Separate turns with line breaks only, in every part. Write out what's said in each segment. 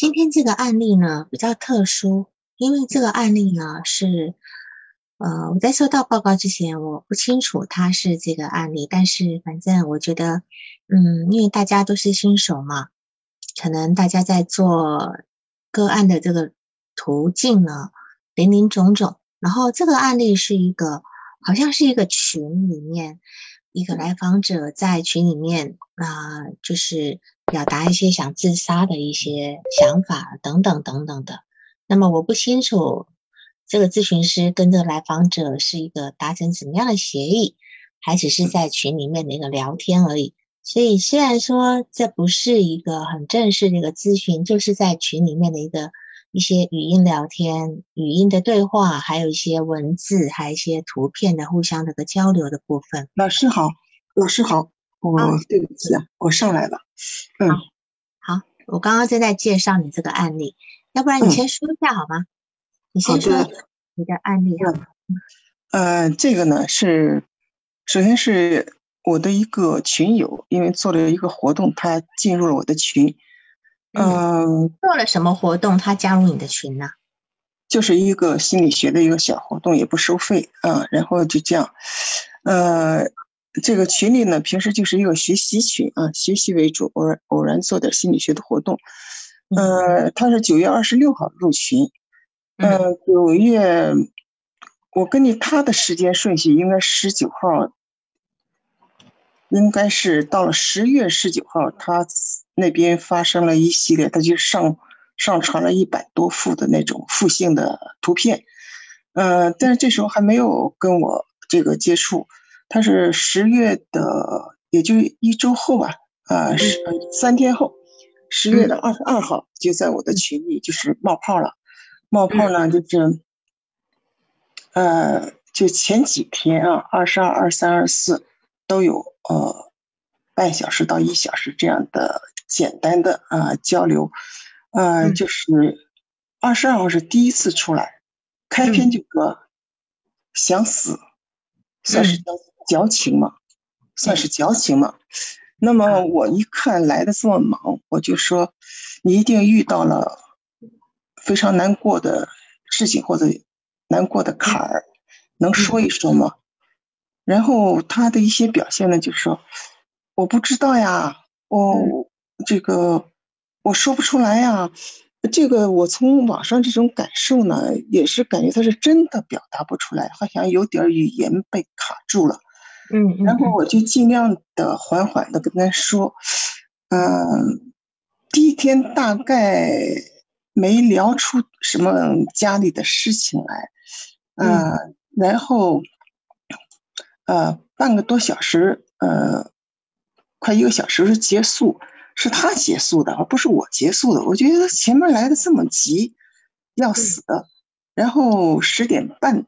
今天这个案例呢比较特殊，因为这个案例呢是，呃，我在收到报告之前我不清楚它是这个案例，但是反正我觉得，嗯，因为大家都是新手嘛，可能大家在做个案的这个途径呢林林总总，然后这个案例是一个好像是一个群里面一个来访者在群里面啊，就是。表达一些想自杀的一些想法等等等等的，那么我不清楚这个咨询师跟这个来访者是一个达成什么样的协议，还只是在群里面的一个聊天而已。所以虽然说这不是一个很正式的一个咨询，就是在群里面的一个一些语音聊天、语音的对话，还有一些文字，还有一些图片的互相的个交流的部分。
老师好，老师好。我对不起啊，我上来了。嗯，
好，我刚刚正在介绍你这个案例，要不然你先说一下好吗？你先说你的案例。
呃，这个呢是，首先是我的一个群友，因为做了一个活动，他进入了我的群。嗯，
做了什么活动？他加入你的群呢？
就是一个心理学的一个小活动，也不收费啊。然后就这样，呃。这个群里呢，平时就是一个学习群啊，学习为主，偶然偶然做点心理学的活动。呃，他是九月二十六号入群，嗯，九月，我根据他的时间顺序，应该十九号，应该是到了十月十九号，他那边发生了一系列，他就上上传了一百多幅的那种复性的图片，呃，但是这时候还没有跟我这个接触。他是十月的，也就一周后吧，啊，十三天后，十月的二十二号就在我的群里就是冒泡了，冒泡呢就是，呃，就前几天啊，二十二、二三、二四都有呃半小时到一小时这样的简单的啊交流，呃，就是二十二号是第一次出来，开篇就说想死，算是想死。矫情嘛，算是矫情嘛。那么我一看来的这么忙，我就说你一定遇到了非常难过的事情或者难过的坎儿，能说一说吗？然后他的一些表现呢，就说我不知道呀，我这个我说不出来呀。这个我从网上这种感受呢，也是感觉他是真的表达不出来，好像有点语言被卡住了。
嗯，
然后我就尽量的缓缓的跟他说，嗯，第一天大概没聊出什么家里的事情来，嗯，然后，呃，半个多小时，呃，快一个小时结束，是他结束的，而不是我结束的。我觉得前面来的这么急，要死的，然后十点半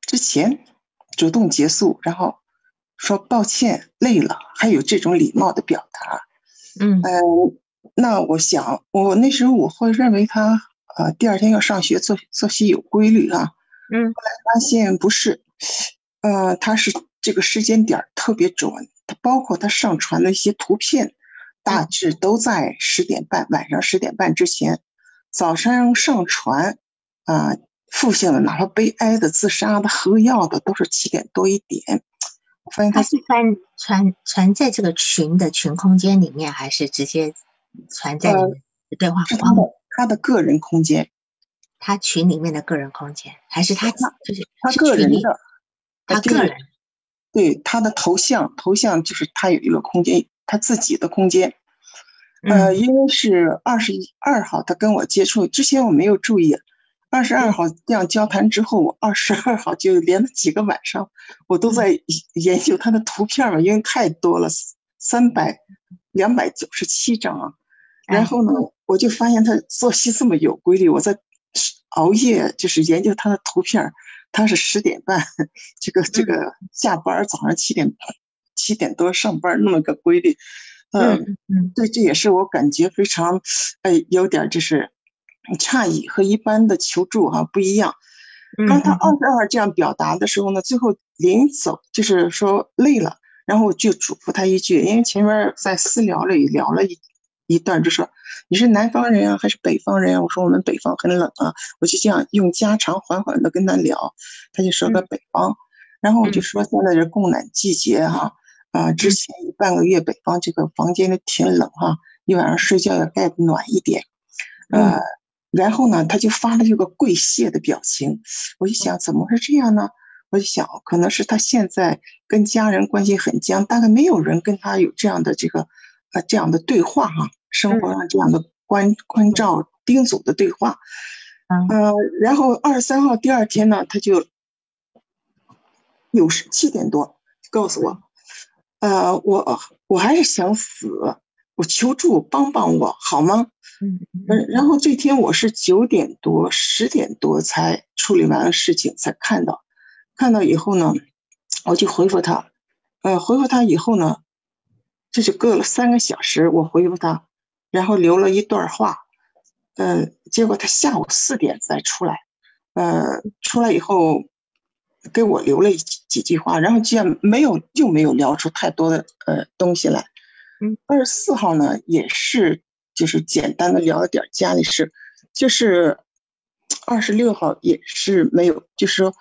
之前主动结束，然后。说抱歉，累了，还有这种礼貌的表达，
嗯，
呃，那我想，我那时候我会认为他，呃，第二天要上学，作作息有规律啊，
嗯，
后来发现不是，呃，他是这个时间点特别准，他包括他上传的一些图片，大致都在十点半，晚上十点半之前，早上上传，啊，负性的，哪怕悲哀的、自杀的、喝药的，都是七点多一点。
他是传传传在这个群的群空间里面，还是直接传在你们的对话框？
他的个人空间，
他群里面的个人空间，还是他就是
他个人的？
他个人
对他的头像，头像就是他有一个空间，他自己的空间。呃，因为是二十一二号，他跟我接触之前，我没有注意。二十二号这样交谈之后，我二十二号就连了几个晚上，我都在研究他的图片嘛，因为太多了，三百两百九十七张啊。然后呢，我就发现他作息这么有规律，我在熬夜就是研究他的图片。他是十点半这个这个下班，早上七点七点多上班，那么个规律。
嗯
嗯，对，这也是我感觉非常哎有点就是。诧异和一般的求助哈不一样。当他二十二这样表达的时候呢，最后临走就是说累了，然后就嘱咐他一句，因为前面在私聊里聊了一一段，就说你是南方人啊，还是北方人啊？我说我们北方很冷啊，我就这样用家常缓缓的跟他聊，他就说个北方，然后我就说现在是供暖季节哈，啊，之前半个月北方这个房间里挺冷哈，一晚上睡觉要盖暖一点，呃，然后呢，他就发了这个跪谢的表情，我就想怎么会这样呢？我就想，可能是他现在跟家人关系很僵，大概没有人跟他有这样的这个，呃，这样的对话哈，生活上这样的关关照叮嘱的对话，呃，然后二十三号第二天呢，他就有时七点多告诉我，呃，我我还是想死，我求助帮帮我好吗？嗯嗯，然后这天我是九点多十点多才处理完了事情才看到。看到以后呢，我就回复他，呃，回复他以后呢，这就隔了三个小时，我回复他，然后留了一段话，呃，结果他下午四点再出来，呃，出来以后给我留了几几句话，然后既然没有，又没有聊出太多的呃东西来。嗯，二十四号呢，也是就是简单的聊了点家里事，就是二十六号也是没有，就是说。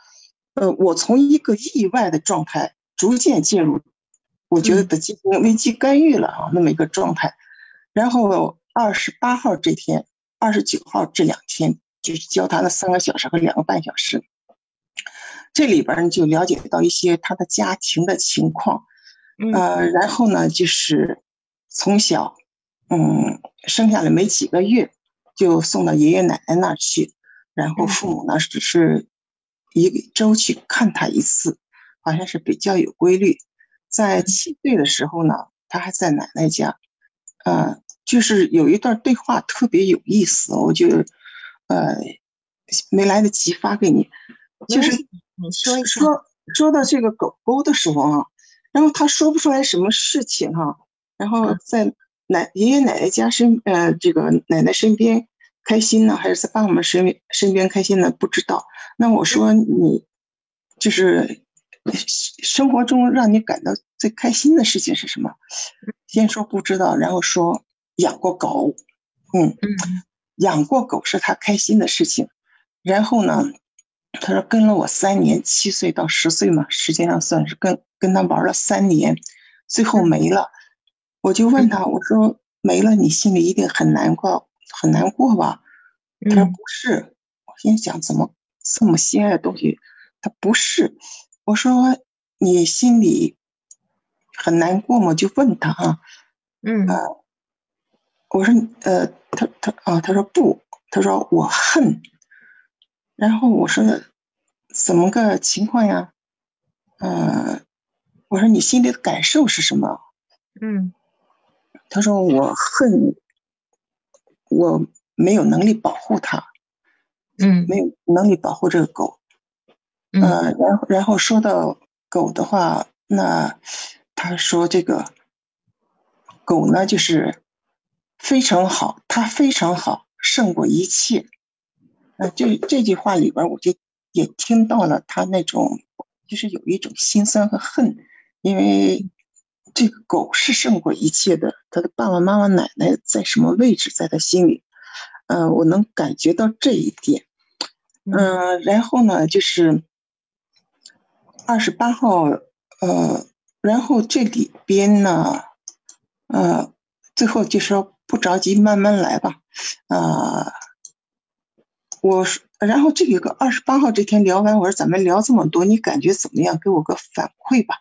呃，我从一个意外的状态逐渐进入，我觉得的进行危机干预了啊，那么一个状态。然后二十八号这天，二十九号这两天就是交谈了三个小时和两个半小时，这里边就了解到一些他的家庭的情况，呃，然后呢就是从小，嗯，生下来没几个月就送到爷爷奶奶那儿去，然后父母呢只是。一个周去看他一次，好像是比较有规律。在七岁的时候呢，他还在奶奶家，呃，就是有一段对话特别有意思，我就呃没来得及发给你。就是
你说
说说到这个狗狗的时候啊，然后他说不出来什么事情哈，然后在奶爷爷奶奶家身呃这个奶奶身边。开心呢，还是在爸爸妈身身边开心呢？不知道。那我说你，就是生活中让你感到最开心的事情是什么？先说不知道，然后说养过狗，嗯嗯，养过狗是他开心的事情。然后呢，他说跟了我三年，七岁到十岁嘛，实际上算是跟跟他玩了三年，最后没了。我就问他，我说没了，你心里一定很难过。很难过吧？他说不是。我心想，怎么这么心爱的东西？他不是。我说你心里很难过吗？就问他哈。嗯。我说呃，他他啊，他说不。他说我恨。然后我说怎么个情况呀？嗯。我说你心里的感受是什么？嗯。他说我恨。我没有能力保护它，嗯，没有能力保护这个狗，嗯，然后然后说到狗的话，那他说这个狗呢，就是非常好，它非常好，胜过一切。那这这句话里边，我就也听到了他那种，就是有一种心酸和恨，因为。这个狗是胜过一切的，他的爸爸妈妈、奶奶在什么位置，在他心里，嗯，我能感觉到这一点，嗯，然后呢，就是二十八号，呃，然后这里边呢，呃，最后就说不着急，慢慢来吧，啊，我说，然后这有个二十八号这天聊完，我说咱们聊这么多，你感觉怎么样？给我个反馈吧。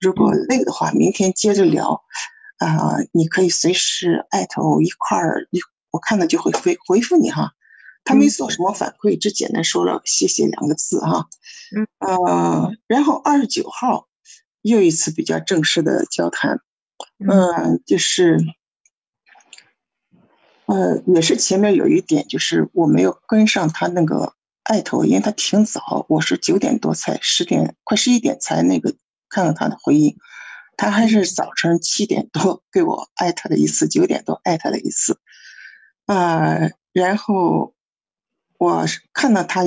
如果累的话，明天接着聊，啊，你可以随时艾特我一块儿，一我看到就会回回复你哈。他没做什么反馈，只简单说了谢谢两个字哈。嗯，呃，然后二十九号又一次比较正式的交谈，嗯，就是，呃，也是前面有一点就是我没有跟上他那个艾特，因为他挺早，我是九点多才十点快十一点才那个。看到他的回应，他还是早晨七点多 给我艾特了一次，九点多艾特了一次，啊，然后我看到他，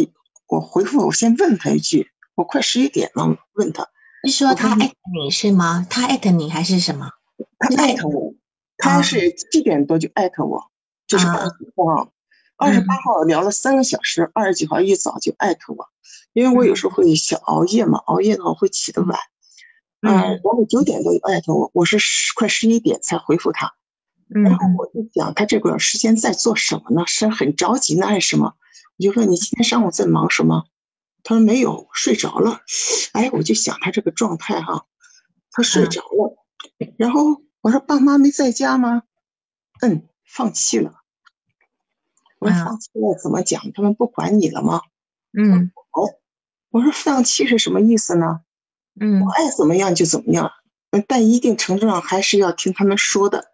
我回复我先问他一句，我快十一点了，问他，
你说他艾特你是吗？他艾特你还是什么？
他艾特我，他是七点多就艾特我，就是二十号，二十八号聊了三个小时，二十九号一早就艾特我，因为我有时候会小熬夜嘛，熬夜的话会起得晚，嗯，然后九点多就艾特我，我是十快十一点才回复他，然后我就讲他这个时间在做什么呢？是很着急呢还是什么？我就问你今天上午在忙什么？他说没有，睡着了。哎，我就想他这个状态哈，他睡着了，然后。我说爸妈没在家吗？嗯，放弃了。我说放弃了怎么讲？他们不管你了吗？
嗯，
好。我说放弃是什么意思呢？
嗯，
我爱怎么样就怎么样，但一定程度上还是要听他们说的。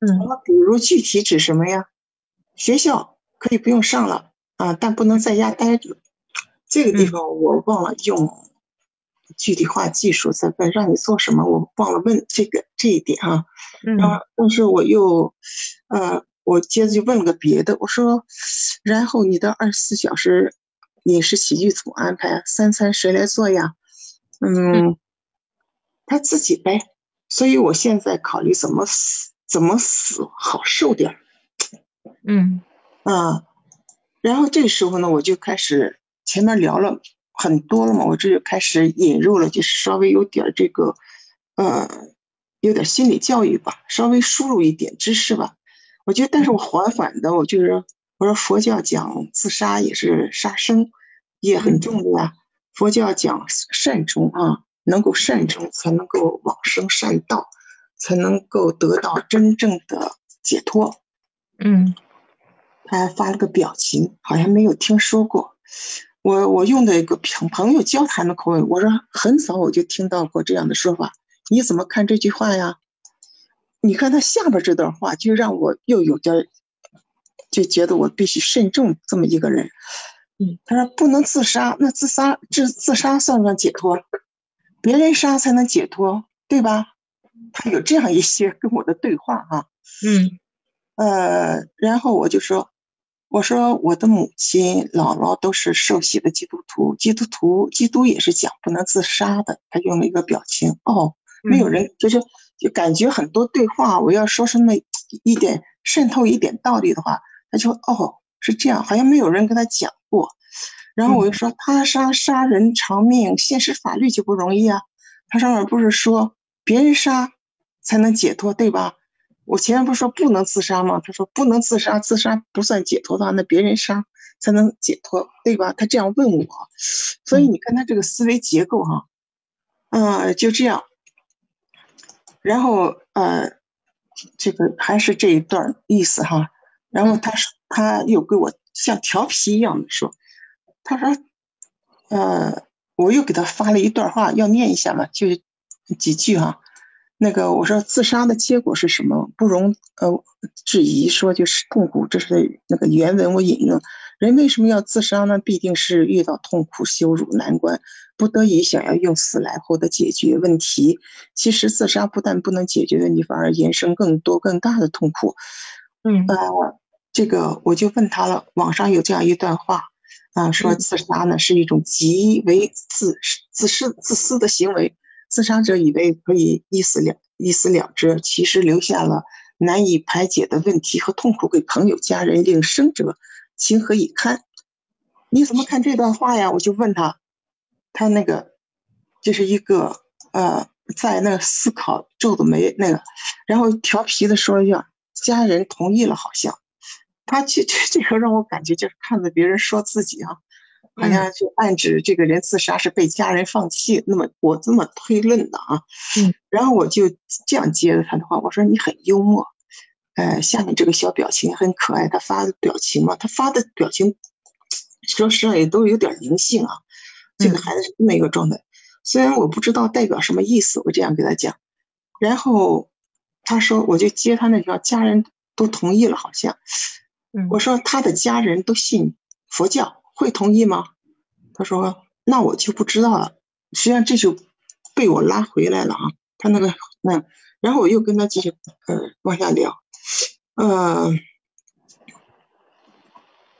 嗯，
比如具体指什么呀？学校可以不用上了啊，但不能在家待着。这个地方我忘了用。具体化技术在问让你做什么，我忘了问这个这一点啊。
嗯。
然后但是我又，呃，我接着就问了个别的，我说，然后你的二十四小时饮食起居怎么安排？三餐谁来做呀？嗯，他自己呗。所以我现在考虑怎么死，怎么死好受点。
嗯。
啊，然后这时候呢，我就开始前面聊了。很多了嘛，我这就开始引入了，就是稍微有点这个，呃，有点心理教育吧，稍微输入一点知识吧。我觉得，但是我缓缓的，我就是我说佛教讲自杀也是杀生，也很重的呀。佛教讲善终啊，能够善终才能够往生善道，才能够得到真正的解脱。
嗯，
他还发了个表情，好像没有听说过。我我用的一个朋朋友交谈的口吻，我说很早我就听到过这样的说法，你怎么看这句话呀？你看他下边这段话，就让我又有点就觉得我必须慎重这么一个人。
嗯，
他说不能自杀，那自杀自自杀算不算解脱？别人杀才能解脱，对吧？他有这样一些跟我的对话啊。
嗯，
呃，然后我就说。我说我的母亲、姥姥都是受洗的基督徒，基督徒基督也是讲不能自杀的。他用了一个表情，哦，没有人就是就感觉很多对话，我要说出那么一点渗透一点道理的话，他就哦是这样，好像没有人跟他讲过。然后我就说他杀杀人偿命，现实法律就不容易啊。他上面不是说别人杀才能解脱，对吧？我前面不是说不能自杀吗？他说不能自杀，自杀不算解脱的话，那别人杀才能解脱，对吧？他这样问我，所以你看他这个思维结构哈，嗯，就这样。然后呃，这个还是这一段意思哈。然后他说他又给我像调皮一样的说，他说，呃，我又给他发了一段话，要念一下嘛，就几句哈。那个我说自杀的结果是什么？不容呃质疑，说就是痛苦。这是那个原文我引用。人为什么要自杀呢？必定是遇到痛苦、羞辱、难关，不得已想要用死来获得解决问题。其实自杀不但不能解决问题，反而延伸更多更大的痛苦。
嗯，
呃，这个我就问他了。网上有这样一段话啊，说自杀呢是一种极为自自私自私的行为。自杀者以为可以一死了一死了之，其实留下了难以排解的问题和痛苦给朋友、家人，令生者情何以堪？你怎么看这段话呀？我就问他，他那个就是一个呃，在那思考皱着眉那个，然后调皮的说一下，家人同意了，好像他这这 这个让我感觉就是看着别人说自己啊。好像就暗指这个人自杀是被家人放弃，那么我这么推论的啊，
嗯，
然后我就这样接着他的话，我说你很幽默，呃，下面这个小表情很可爱，他发的表情嘛，他发的表情，说实话也都有点灵性啊，这个孩子是这么一个状态，虽然我不知道代表什么意思，我这样给他讲，然后他说我就接他那条，家人都同意了，好像，我说他的家人都信佛教。会同意吗？他说：“那我就不知道了。”实际上这就被我拉回来了啊。他那个那，然后我又跟他继续呃往下聊，呃，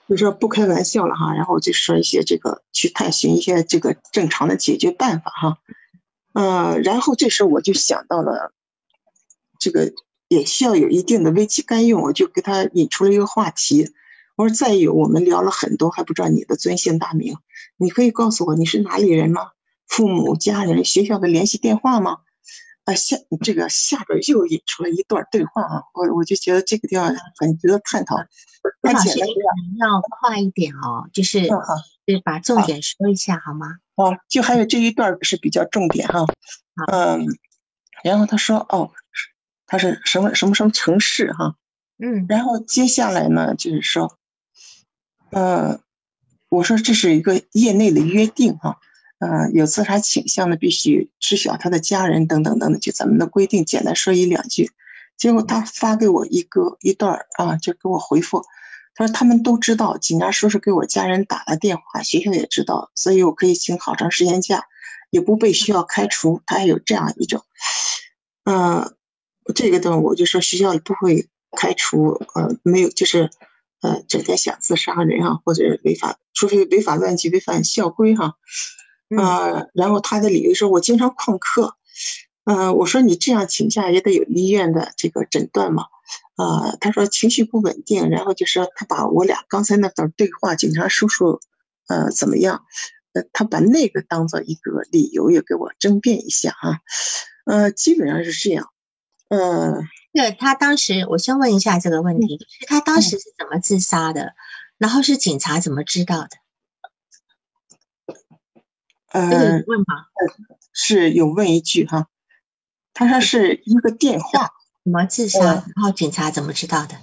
就说不开玩笑了哈。然后就说一些这个去探寻一些这个正常的解决办法哈。呃，然后这时候我就想到了这个也需要有一定的危机干预，我就给他引出了一个话题。我说再有，我们聊了很多，还不知道你的尊姓大名，你可以告诉我你是哪里人吗？父母、家人、学校的联系电话吗？啊，下这个下边又引出了一段对话啊，我我就觉得这个地方很值得探讨。
而且要快一点哦，就是就是把重点说一下好吗？
哦，就还有这一段是比较重点哈。嗯，然后他说哦，他是什么什么什么城市哈？
嗯，
然后接下来呢，就是说，呃，我说这是一个业内的约定哈。呃，有自杀倾向的必须知晓他的家人等等等等，就咱们的规定，简单说一两句。结果他发给我一个一段啊，就给我回复，他说他们都知道，警察叔叔给我家人打了电话，学校也知道，所以我可以请好长时间假，也不被学校开除。他还有这样一种，嗯，这个的我就说学校也不会开除，呃，没有就是，呃，整天想自杀人啊，或者违法，除非违法乱纪、违反校规哈。啊，然后他的理由说，我经常旷课，呃，我说你这样请假也得有医院的这个诊断嘛，啊，他说情绪不稳定，然后就说他把我俩刚才那段对话，警察叔叔，呃，怎么样？呃，他把那个当做一个理由，也给我争辩一下啊，呃，基本上是这样，嗯，
对他当时，我先问一下这个问题，是他当时是怎么自杀的？然后是警察怎么知道的？
呃，
问吗？
是有问一句哈，他说是一个电话，
怎么自杀？然后警察怎么知道的？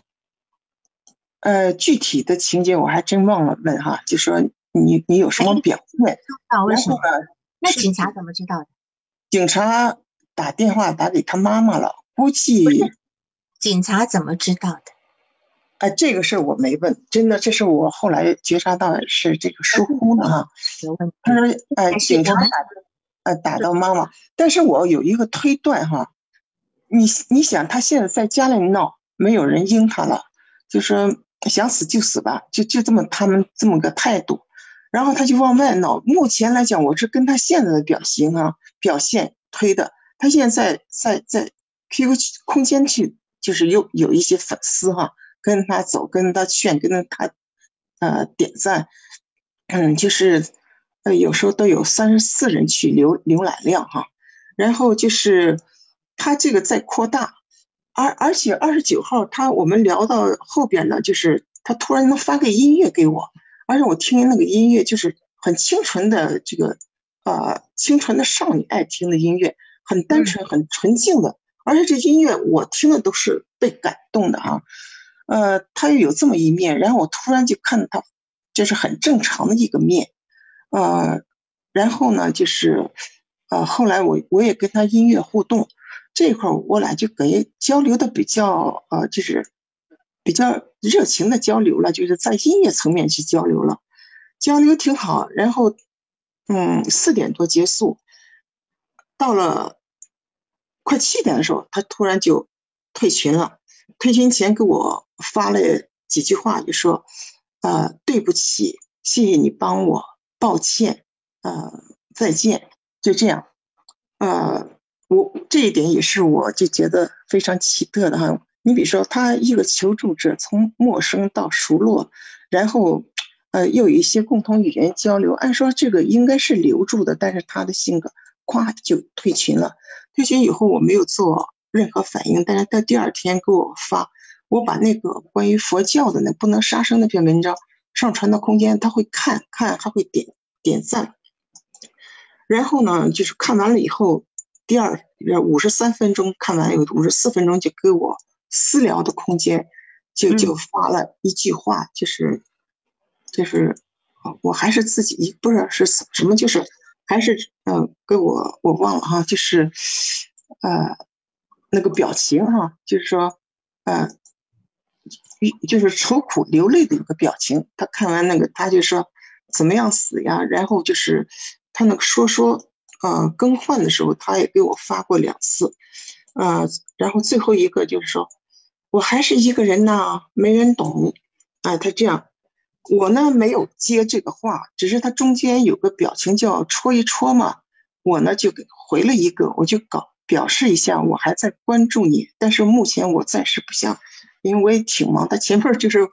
呃，具体的情节我还真忘了问哈，就说你你有什么表现？
为什么？那警察怎么知道的？
警察打电话打给他妈妈了，估计。
警察怎么知道的？
哎，这个事儿我没问，真的，这是我后来觉察到是这个疏忽了哈。他说，哎，警察打到妈妈，但是我有一个推断哈，你你想，他现在在家里闹，没有人应他了，就说想死就死吧，就就这么他们这么个态度，然后他就往外闹。目前来讲，我是跟他现在的表情啊表现推的，他现在在在 QQ 空间去，就是有有一些粉丝哈。跟他走，跟他劝，跟他，呃，点赞，嗯，就是，呃，有时候都有三十四人去浏浏览量哈，然后就是他这个在扩大，而而且二十九号他我们聊到后边呢，就是他突然能发个音乐给我，而且我听那个音乐就是很清纯的这个，呃，清纯的少女爱听的音乐，很单纯，很纯净的，而且这音乐我听的都是被感动的啊。呃，他又有这么一面，然后我突然就看到他，就是很正常的一个面，呃，然后呢，就是，呃，后来我我也跟他音乐互动，这块我俩就给交流的比较，呃，就是比较热情的交流了，就是在音乐层面去交流了，交流挺好。然后，嗯，四点多结束，到了快七点的时候，他突然就退群了。退群前给我发了几句话，就说：“呃，对不起，谢谢你帮我，抱歉，呃，再见。”就这样，呃，我这一点也是我就觉得非常奇特的哈。你比如说，他一个求助者从陌生到熟络，然后呃又有一些共同语言交流，按说这个应该是留住的，但是他的性格咵就退群了。退群以后，我没有做。任何反应，但是他第二天给我发，我把那个关于佛教的那不能杀生那篇文章上传到空间，他会看看，还会点点赞。然后呢，就是看完了以后，第二五十三分钟看完有五十四分钟就给我私聊的空间，就就发了一句话，就是就是我还是自己不知道是什么，就是还是嗯给我我忘了哈，就是呃。那个表情哈，就是说，呃，就是愁苦流泪的一个表情。他看完那个，他就说怎么样死呀？然后就是他那个说说，呃，更换的时候，他也给我发过两次，呃，然后最后一个就是说，我还是一个人呐，没人懂，啊，他这样，我呢没有接这个话，只是他中间有个表情叫戳一戳嘛，我呢就给回了一个，我就搞。表示一下，我还在关注你，但是目前我暂时不想，因为我也挺忙的。前面就是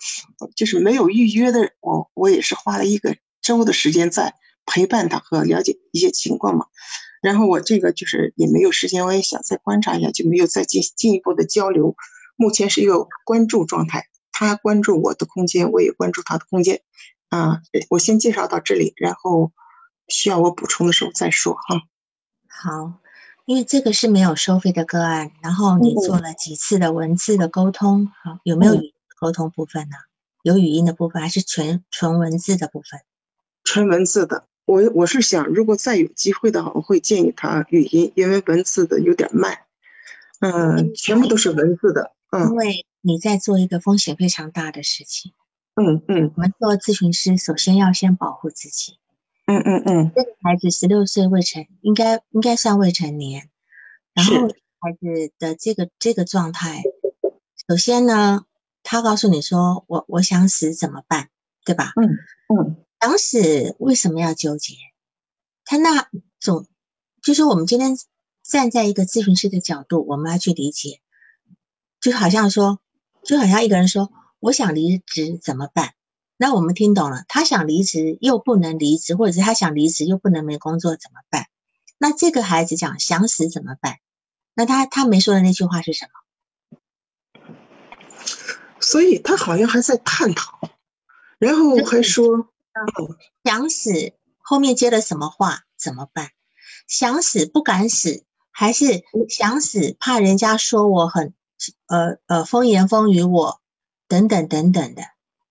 就是没有预约的，我我也是花了一个周的时间在陪伴他和了解一些情况嘛。然后我这个就是也没有时间，我也想再观察一下，就没有再进进一步的交流。目前是一个关注状态，他关注我的空间，我也关注他的空间。啊，我先介绍到这里，然后需要我补充的时候再说哈。
好，因为这个是没有收费的个案，然后你做了几次的文字的沟通，好，有没有语沟通部分呢？有语音的部分还是全纯文字的部分？
纯文字的，我我是想，如果再有机会的话，我会建议他语音，因为文字的有点慢。嗯，全部都是文字的。嗯，
因为你在做一个风险非常大的事情。
嗯嗯，
我们做咨询师，首先要先保护自己。
嗯嗯嗯，
这个孩子十六岁未成，应该应该算未成年。然后孩子的这个这个状态，首先呢，他告诉你说：“我我想死怎么办？”对吧？
嗯嗯，
想死为什么要纠结？他那种就是我们今天站在一个咨询师的角度，我们要去理解，就好像说，就好像一个人说。我想离职怎么办？那我们听懂了，他想离职又不能离职，或者是他想离职又不能没工作怎么办？那这个孩子讲想死怎么办？那他他没说的那句话是什么？
所以他好像还在探讨，然后还说
想死，后面接了什么话？怎么办？想死不敢死，还是想死怕人家说我很呃呃风言风语我？等等等等的，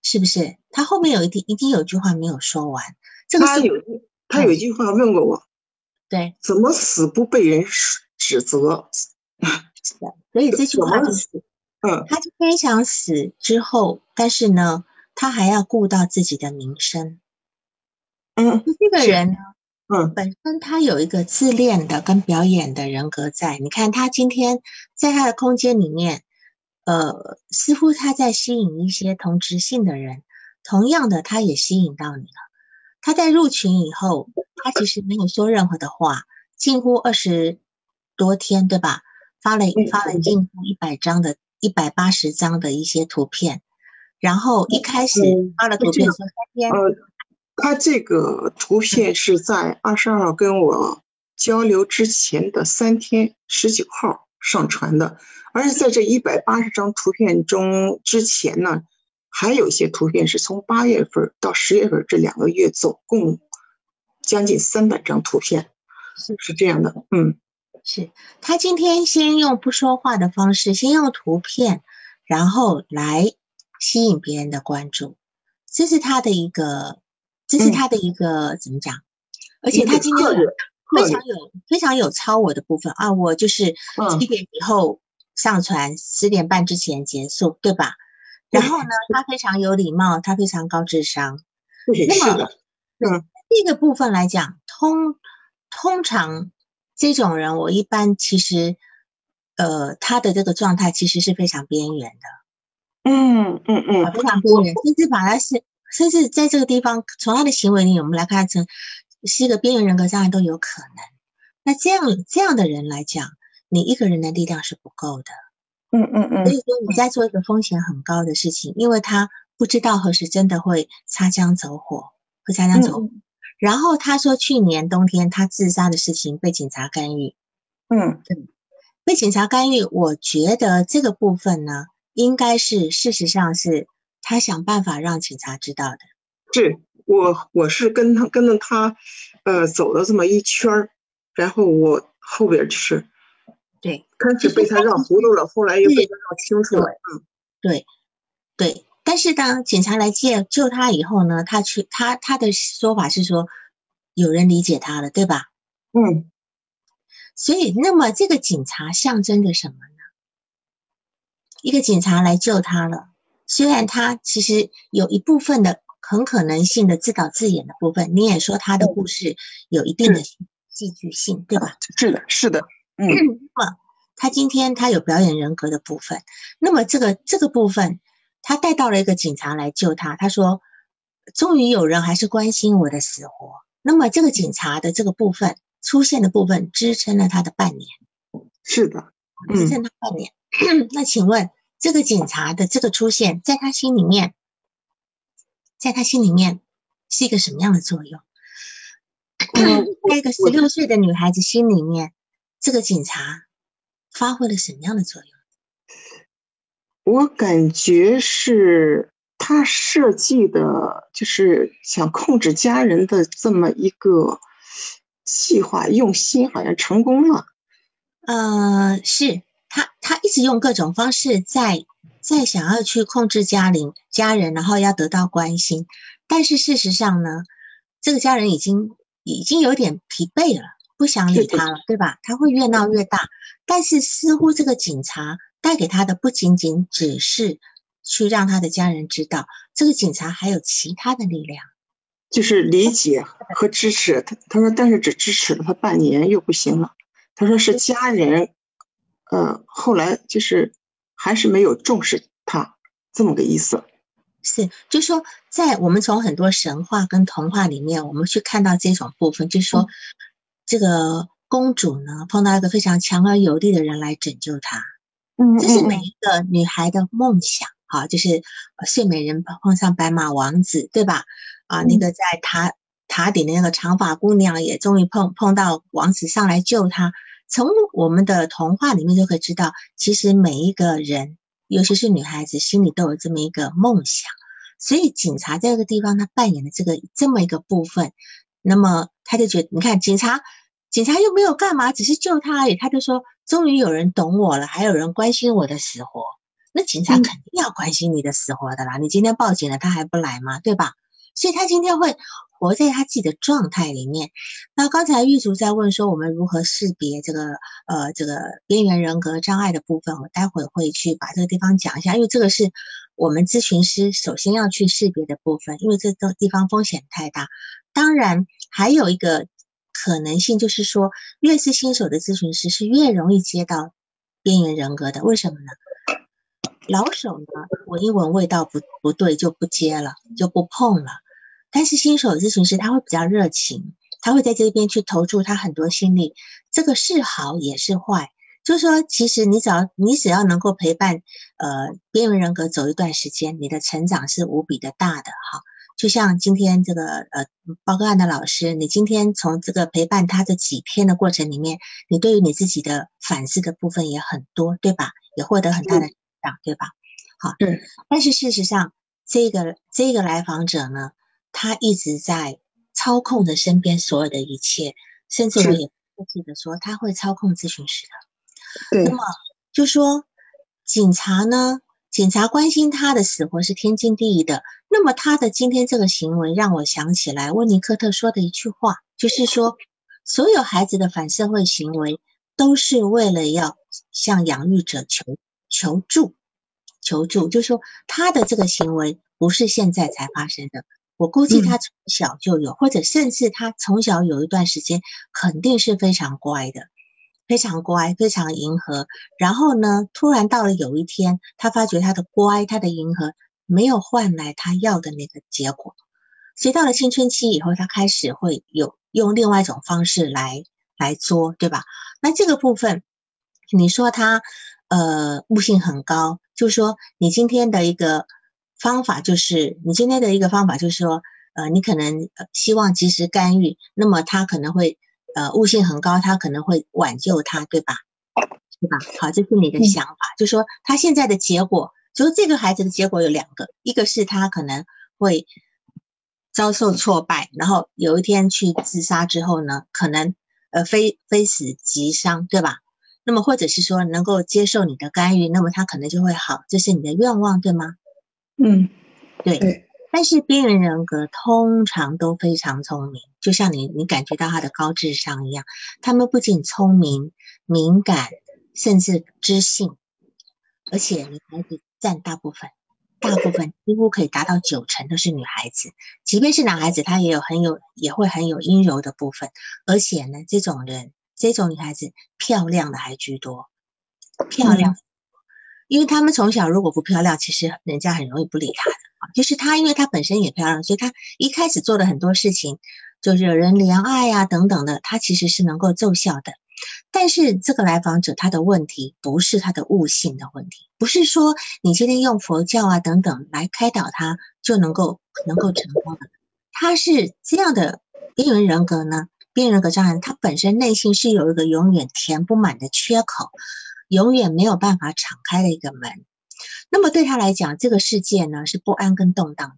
是不是？他后面有一定一定有句话没有说完。这个
他有他有一句话问过我，
对，
怎么死不被人指责？
是的，所以这句话就是，
嗯，
他就非常死之后，但是呢，他还要顾到自己的名声。
嗯，
这个人呢，
嗯，
本身他有一个自恋的跟表演的人格在。你看他今天在他的空间里面。呃，似乎他在吸引一些同质性的人，同样的，他也吸引到你了。他在入群以后，他其实没有说任何的话，近乎二十多天，对吧？发了发了近乎一百张的、一百八十张的一些图片，然后一开始发了图片说三天。
呃，他这个图片是在二十二号跟我交流之前的三天，十九号上传的。而且在这一百八十张图片中，之前呢，还有一些图片是从八月份到十月份这两个月，总共将近三百张图片，是是这样的。嗯，
是他今天先用不说话的方式，先用图片，然后来吸引别人的关注，这是他的一个，这是他的一个怎么讲？而且他今天非常有非常有超我的部分啊，我就是七点以后。上传十点半之前结束，对吧？然后呢，他非常有礼貌，他非常高智商。
那么，嗯，
这个部分来讲，通通常这种人，我一般其实，呃，他的这个状态其实是非常边缘
的。嗯嗯嗯，
非常边缘，甚至把他是，甚至在这个地方，从他的行为里，我们来看成是一个边缘人格障碍都有可能。那这样这样的人来讲。你一个人的力量是不够的，
嗯嗯嗯，
所以说你在做一个风险很高的事情，因为他不知道何时真的会擦枪走火，会擦枪走火。然后他说去年冬天他自杀的事情被警察干预，
嗯，
对，被警察干预，我觉得这个部分呢，应该是事实上是他想办法让警察知道的。
是我我是跟他跟着他，呃，走了这么一圈儿，然后我后边就是。
对，
开始被他绕糊涂了，后来又被他绕清楚了。嗯，
对，对。但是当警察来救救他以后呢，他去他他的说法是说有人理解他了，对吧？
嗯。
所以，那么这个警察象征着什么呢？一个警察来救他了，虽然他其实有一部分的很可能性的自导自演的部分，你也说他的故事有一定的戏剧性，对吧？
是的，是的。嗯，
那么他今天他有表演人格的部分，那么这个这个部分，他带到了一个警察来救他。他说，终于有人还是关心我的死活。那么这个警察的这个部分出现的部分，支撑了他的半年，
是的，
支撑他半年。那请问这个警察的这个出现，在他心里面，在他心里面是一个什么样的作用？在一个十六岁的女孩子心里面，这个警察发挥了什么样的作用？
我感觉是他设计的，就是想控制家人的这么一个计划，用心好像成功了。
呃，是他，他一直用各种方式在在想要去控制家庭家人，然后要得到关心。但是事实上呢，这个家人已经已经有点疲惫了，不想理他了，对吧？他会越闹越大。但是似乎这个警察带给他的不仅仅只是去让他的家人知道，这个警察还有其他的力量，
就是理解和支持他。他说，但是只支持了他半年又不行了。他说是家人，呃，后来就是还是没有重视他这么个意思。
是，就说在我们从很多神话跟童话里面，我们去看到这种部分，就是说这个公主呢碰到一个非常强而有力的人来拯救她，
嗯，
这是每一个女孩的梦想，哈，就是睡美人碰上白马王子，对吧？啊，那个在塔塔顶的那个长发姑娘也终于碰碰到王子上来救她。从我们的童话里面就可以知道，其实每一个人，尤其是女孩子，心里都有这么一个梦想。所以警察在这个地方，他扮演的这个这么一个部分，那么他就觉得，你看，警察，警察又没有干嘛，只是救他而已。他就说，终于有人懂我了，还有人关心我的死活。那警察肯定要关心你的死活的啦。你今天报警了，他还不来吗？对吧？所以他今天会。活在他自己的状态里面。那刚才玉竹在问说，我们如何识别这个呃这个边缘人格障碍的部分？我待会会去把这个地方讲一下，因为这个是我们咨询师首先要去识别的部分，因为这个地方风险太大。当然，还有一个可能性就是说，越是新手的咨询师是越容易接到边缘人格的。为什么呢？老手呢，闻一闻味道不不对就不接了，就不碰了。但是新手咨询师他会比较热情，他会在这边去投注他很多心力，这个是好也是坏。就是说，其实你只要你只要能够陪伴呃边缘人格走一段时间，你的成长是无比的大的哈。就像今天这个呃报告案的老师，你今天从这个陪伴他这几天的过程里面，你对于你自己的反思的部分也很多，对吧？也获得很大的成长，对吧？好，
对。
但是事实上，这个这个来访者呢？他一直在操控着身边所有的一切，甚至我也不记得说他会操控咨询师
的。
对，那么就说警察呢？警察关心他的死活是天经地义的。那么他的今天这个行为让我想起来温尼科特说的一句话，就是说所有孩子的反社会行为都是为了要向养育者求求助，求助，就是说他的这个行为不是现在才发生的。我估计他从小就有，或者甚至他从小有一段时间肯定是非常乖的，非常乖，非常迎合。然后呢，突然到了有一天，他发觉他的乖，他的迎合没有换来他要的那个结果。所以到了青春期以后，他开始会有用另外一种方式来来作，对吧？那这个部分，你说他呃悟性很高，就说你今天的一个。方法就是你今天的一个方法，就是说，呃，你可能希望及时干预，那么他可能会，呃，悟性很高，他可能会挽救他，对吧？对吧？好，这是你的想法，就说他现在的结果，就是这个孩子的结果有两个，一个是他可能会遭受挫败，然后有一天去自杀之后呢，可能呃非非死即伤，对吧？那么或者是说能够接受你的干预，那么他可能就会好，这是你的愿望，对吗？
嗯，
对，但是边缘人格通常都非常聪明，就像你你感觉到他的高智商一样，他们不仅聪明、敏感，甚至知性，而且女孩子占大部分，大部分几乎可以达到九成都是女孩子，即便是男孩子，他也有很有也会很有阴柔的部分，而且呢，这种人这种女孩子漂亮的还居多，漂亮。因为他们从小如果不漂亮，其实人家很容易不理他的啊。就是他，因为他本身也漂亮，所以他一开始做的很多事情，就惹人怜爱呀等等的，他其实是能够奏效的。但是这个来访者他的问题不是他的悟性的问题，不是说你今天用佛教啊等等来开导他就能够能够成功的。他是这样的边缘人格呢，边缘人格障碍，他本身内心是有一个永远填不满的缺口，永远没有办法敞开的一个门。那么对他来讲，这个世界呢是不安跟动荡的，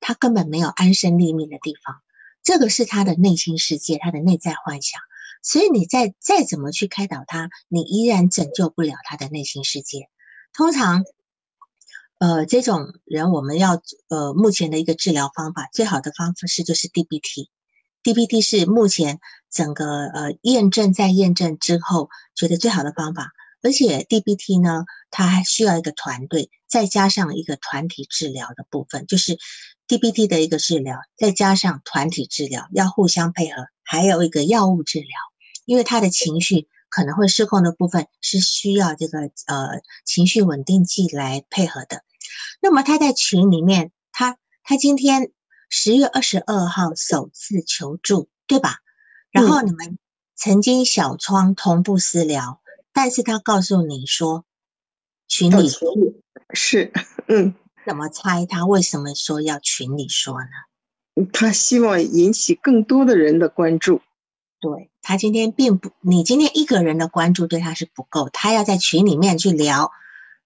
他根本没有安身立命的地方。这个是他的内心世界，他的内在幻想。所以你再再怎么去开导他，你依然拯救不了他的内心世界。通常，呃，这种人我们要呃目前的一个治疗方法，最好的方式就是 DBT。DBT 是目前整个呃验证再验证之后觉得最好的方法。而且 DBT 呢，它还需要一个团队，再加上一个团体治疗的部分，就是 DBT 的一个治疗，再加上团体治疗，要互相配合，还有一个药物治疗，因为他的情绪可能会失控的部分是需要这个呃情绪稳定剂来配合的。那么他在群里面，他他今天十月二十二号首次求助，对吧？然后你们曾经小窗同步私聊。但是他告诉你说，群里说
是，嗯，
怎么猜他为什么说要群里说呢？
他希望引起更多的人的关注。
对他今天并不，你今天一个人的关注对他是不够，他要在群里面去聊，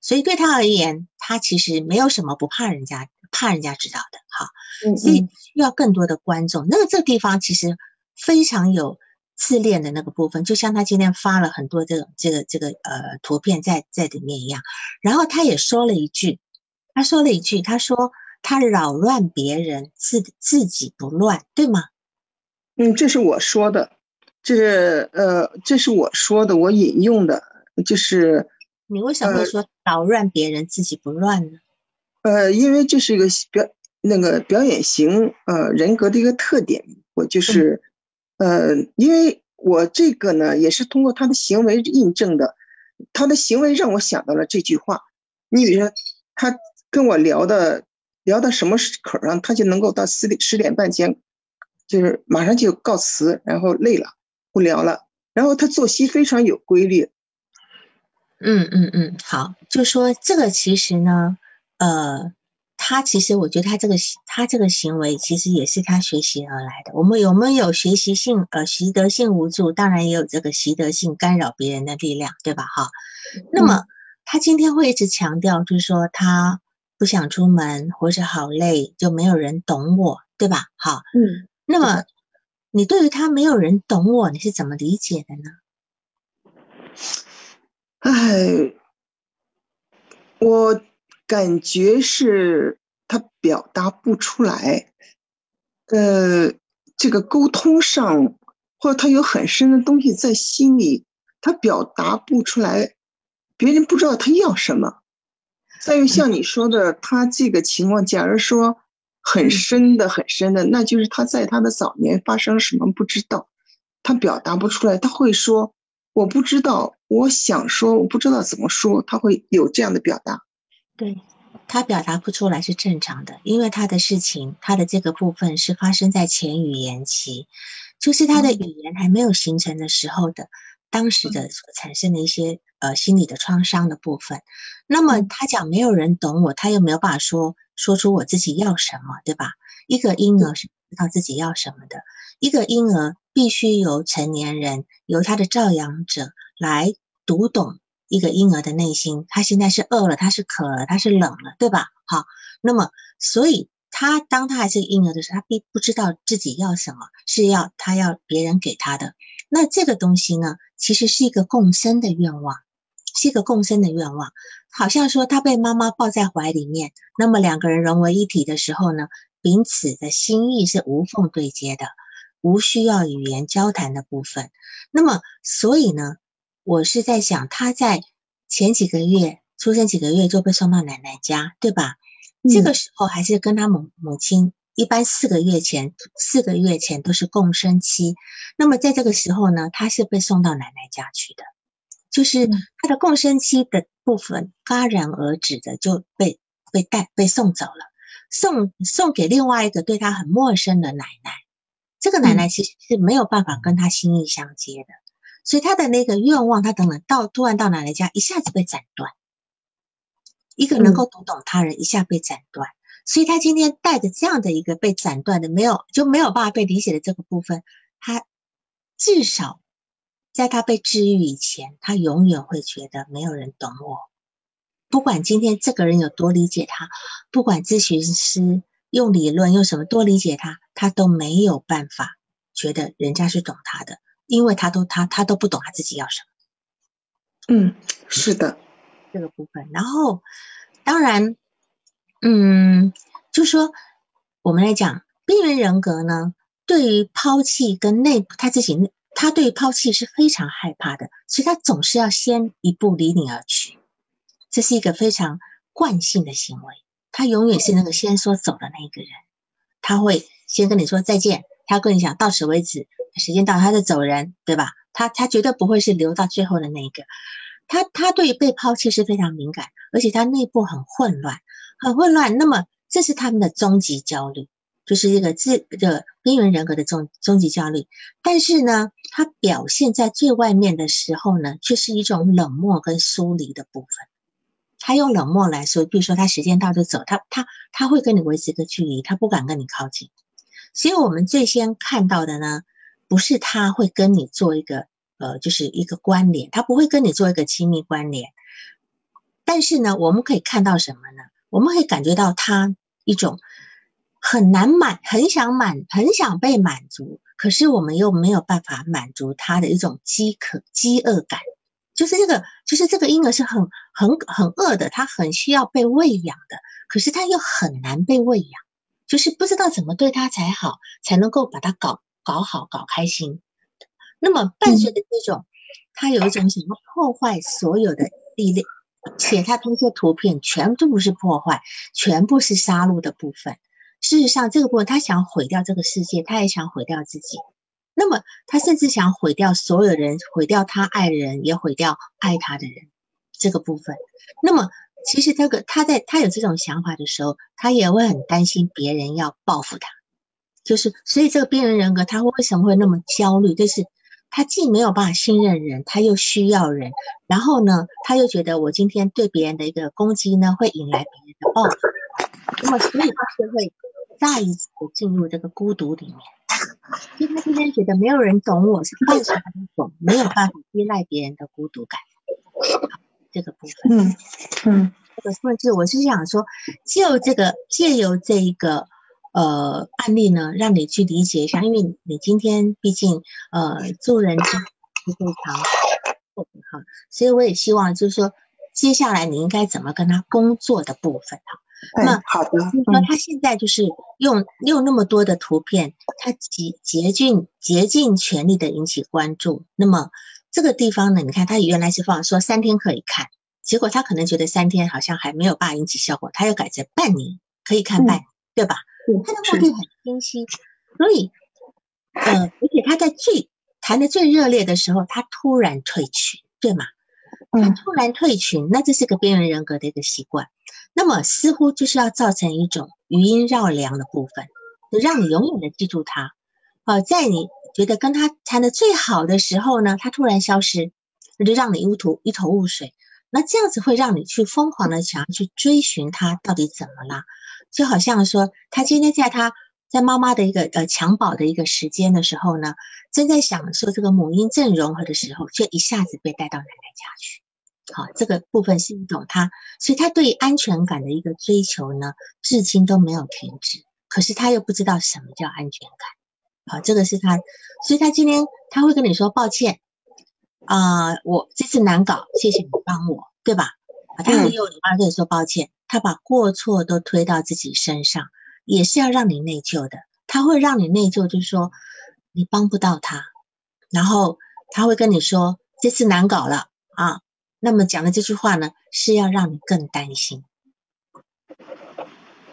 所以对他而言，他其实没有什么不怕人家怕人家知道的，哈，所以需要更多的观众。那个这个地方其实非常有。自恋的那个部分，就像他今天发了很多这个这个这个呃图片在在里面一样。然后他也说了一句，他说了一句，他说他扰乱别人，自自己不乱，对吗？
嗯，这是我说的，这是呃，这是我说的，我引用的，就是
你为什么会说扰乱别人，自己不乱呢？
呃，因为这是一个表那个表演型呃人格的一个特点，我就是。呃，因为我这个呢，也是通过他的行为印证的。他的行为让我想到了这句话。你比如说，他跟我聊的聊到什么时口上，他就能够到十点十点半前，就是马上就告辞，然后累了不聊了。然后他作息非常有规律。
嗯嗯嗯，好，就说这个其实呢，呃。他其实，我觉得他这个他这个行为，其实也是他学习而来的。我们有没有学习性呃习得性无助？当然也有这个习得性干扰别人的力量，对吧？哈。那么他今天会一直强调，就是说他不想出门，或者好累，就没有人懂我，对吧？好。嗯。那么你对于他没有人懂我，你是怎么理解的呢？
哎，我。感觉是他表达不出来，呃，这个沟通上，或者他有很深的东西在心里，他表达不出来，别人不知道他要什么。再有像你说的，他这个情况，假如说很深的、很深的，那就是他在他的早年发生什么不知道，他表达不出来，他会说我不知道，我想说我不知道怎么说，他会有这样的表达。
对他表达不出来是正常的，因为他的事情，他的这个部分是发生在前语言期，就是他的语言还没有形成的时候的，当时的所产生的一些呃心理的创伤的部分。那么他讲没有人懂我，他又没有办法说说出我自己要什么，对吧？一个婴儿是不知道自己要什么的，一个婴儿必须由成年人，由他的照养者来读懂。一个婴儿的内心，他现在是饿了，他是渴了，他是冷了，对吧？好，那么，所以他当他还是婴儿的时候，他并不知道自己要什么，是要他要别人给他的。那这个东西呢，其实是一个共生的愿望，是一个共生的愿望。好像说他被妈妈抱在怀里面，那么两个人融为一体的时候呢，彼此的心意是无缝对接的，无需要语言交谈的部分。那么，所以呢？我是在想，他在前几个月出生几个月就被送到奶奶家，对吧？这个时候还是跟他母母亲，一般四个月前，四个月前都是共生期。那么在这个时候呢，他是被送到奶奶家去的，就是他的共生期的部分戛然而止的，就被被带被送走了，送送给另外一个对他很陌生的奶奶。这个奶奶其实是没有办法跟他心意相接的。所以他的那个愿望，他等等到突然到奶奶家，一下子被斩断。一个能够读懂他人，一下被斩断，所以他今天带着这样的一个被斩断的，没有就没有办法被理解的这个部分，他至少在他被治愈以前，他永远会觉得没有人懂我。不管今天这个人有多理解他，不管咨询师用理论用什么多理解他，他都没有办法觉得人家是懂他的，因为他都他他都不懂他自己要什么。
嗯，是的。
这个部分，然后当然，嗯，就说我们来讲边缘人格呢，对于抛弃跟内他自己，他对抛弃是非常害怕的，所以他总是要先一步离你而去，这是一个非常惯性的行为。他永远是那个先说走的那个人，他会先跟你说再见，他跟你讲到此为止，时间到他就走人，对吧？他他绝对不会是留到最后的那一个。他他对于被抛弃是非常敏感，而且他内部很混乱，很混乱。那么这是他们的终极焦虑，就是一个自的边缘人格的终终极焦虑。但是呢，他表现在最外面的时候呢，却是一种冷漠跟疏离的部分。他用冷漠来说，比如说他时间到就走，他他他会跟你维持一个距离，他不敢跟你靠近。所以我们最先看到的呢，不是他会跟你做一个。呃，就是一个关联，他不会跟你做一个亲密关联，但是呢，我们可以看到什么呢？我们可以感觉到他一种很难满、很想满、很想被满足，可是我们又没有办法满足他的一种饥渴、饥饿感。就是这个，就是这个婴儿是很、很、很饿的，他很需要被喂养的，可是他又很难被喂养，就是不知道怎么对他才好，才能够把他搞搞好、搞开心。那么伴随着这种，他有一种想要破坏所有的力量，且他这些图片全都不是破坏，全部是杀戮的部分。事实上，这个部分他想毁掉这个世界，他也想毁掉自己。那么他甚至想毁掉所有人，毁掉他爱的人，也毁掉爱他的人。这个部分，那么其实这个他在他有这种想法的时候，他也会很担心别人要报复他。就是所以这个病人人格他为什么会那么焦虑？就是。他既没有办法信任人，他又需要人，然后呢，他又觉得我今天对别人的一个攻击呢，会引来别人的报复，那么所以他就会再一次的进入这个孤独里面。因为他今天觉得没有人懂我，是伴随一种没有办法依赖别人的孤独感。这个部分，
嗯嗯，
这个甚至我是想说，就这个借由这一个。呃，案例呢，让你去理解一下，因为你今天毕竟呃助人之非常哈，所以我也希望就是说，接下来你应该怎么跟他工作的部分哈。
那好的，
就是说他现在就是用用那么多的图片，他竭竭尽竭尽全力的引起关注。那么这个地方呢，你看他原来是放说三天可以看，结果他可能觉得三天好像还没有办法引起效果，他又改成半年可以看半，对吧？他的目的很清晰，所以，呃，而且他在最谈的最热烈的时候，他突然退群，对吗？他突然退群，那这是个边缘人格的一个习惯。那么似乎就是要造成一种余音绕梁的部分，就让你永远的记住他。呃，在你觉得跟他谈的最好的时候呢，他突然消失，那就让你一头一头雾水。那这样子会让你去疯狂的想要去追寻他到底怎么了。就好像说，他今天在他在妈妈的一个呃襁褓的一个时间的时候呢，正在享受这个母婴正融合的时候，却一下子被带到奶奶家去。好，这个部分是一种他，所以他对安全感的一个追求呢，至今都没有停止。可是他又不知道什么叫安全感。好，这个是他，所以他今天他会跟你说抱歉啊，我这次难搞，谢谢你帮我，对吧？啊，他很有礼貌跟你说抱歉。他把过错都推到自己身上，也是要让你内疚的。他会让你内疚，就是说你帮不到他，然后他会跟你说这次难搞了啊。那么讲的这句话呢，是要让你更担心，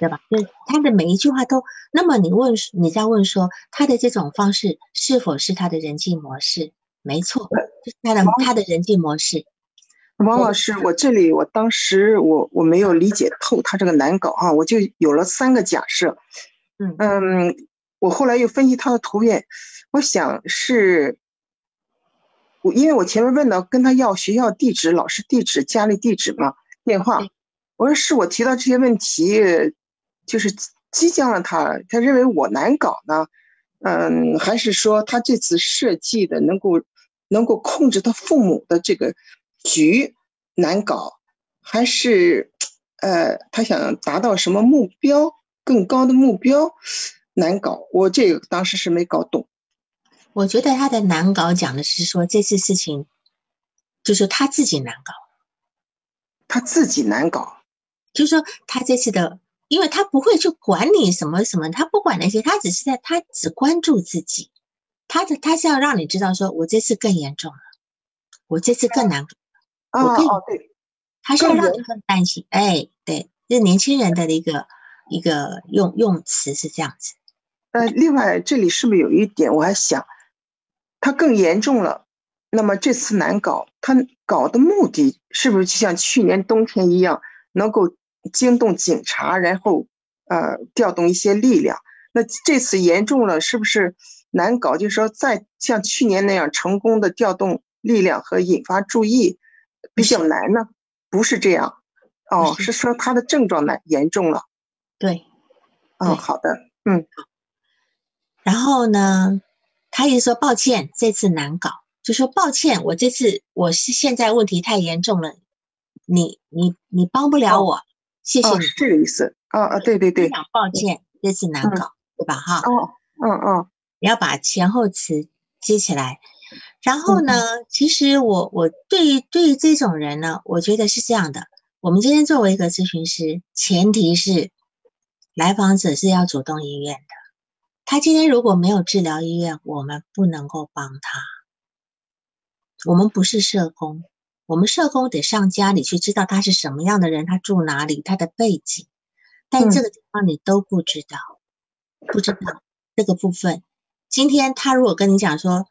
对吧？就他的每一句话都。那么你问，你在问说他的这种方式是否是他的人际模式？没错，就是他的他的人际模式。
王老师，我这里我当时我我没有理解透他这个难搞哈，我就有了三个假设，
嗯
嗯，我后来又分析他的图片，我想是我因为我前面问到跟他要学校地址、老师地址、家里地址嘛，电话，我说是我提到这些问题，就是激将了他，他认为我难搞呢，嗯，还是说他这次设计的能够能够控制他父母的这个局难搞，还是呃他想达到什么目标更高的目标难搞？我这个当时是没搞懂。
我觉得他的难搞讲的是说这次事情，就是他自己难搞，
他自己难搞，
就是说他这次的，因为他不会去管你什么什么，他不管那些，他只是在他只关注自己，他的他是要让你知道说，我这次更严重了，我这次更难搞，我
更对，
他是要让你更担心，哎，对，这年轻人的一个一个用用词是这样子。
呃，另外这里是不是有一点我还想？他更严重了，那么这次难搞，他搞的目的是不是就像去年冬天一样，能够惊动警察，然后呃调动一些力量？那这次严重了，是不是难搞？就是说，再像去年那样成功的调动力量和引发注意比较难呢？不是这样，哦，是说他的症状难严重了。
对，
嗯，好的，嗯，
然后呢？他一说抱歉，这次难搞，就说抱歉，我这次我是现在问题太严重了，你你你帮不了我，谢谢你，
是这个意思啊啊，对对对，
讲抱歉，这次难搞，对吧？哈，
哦，嗯嗯，
你要把前后词接起来，然后呢，其实我我对于对于这种人呢，我觉得是这样的，我们今天作为一个咨询师，前提是来访者是要主动意愿的。他今天如果没有治疗意愿，我们不能够帮他。我们不是社工，我们社工得上家里去知道他是什么样的人，他住哪里，他的背景。但这个地方你都不知道，不知道这个部分。今天他如果跟你讲说，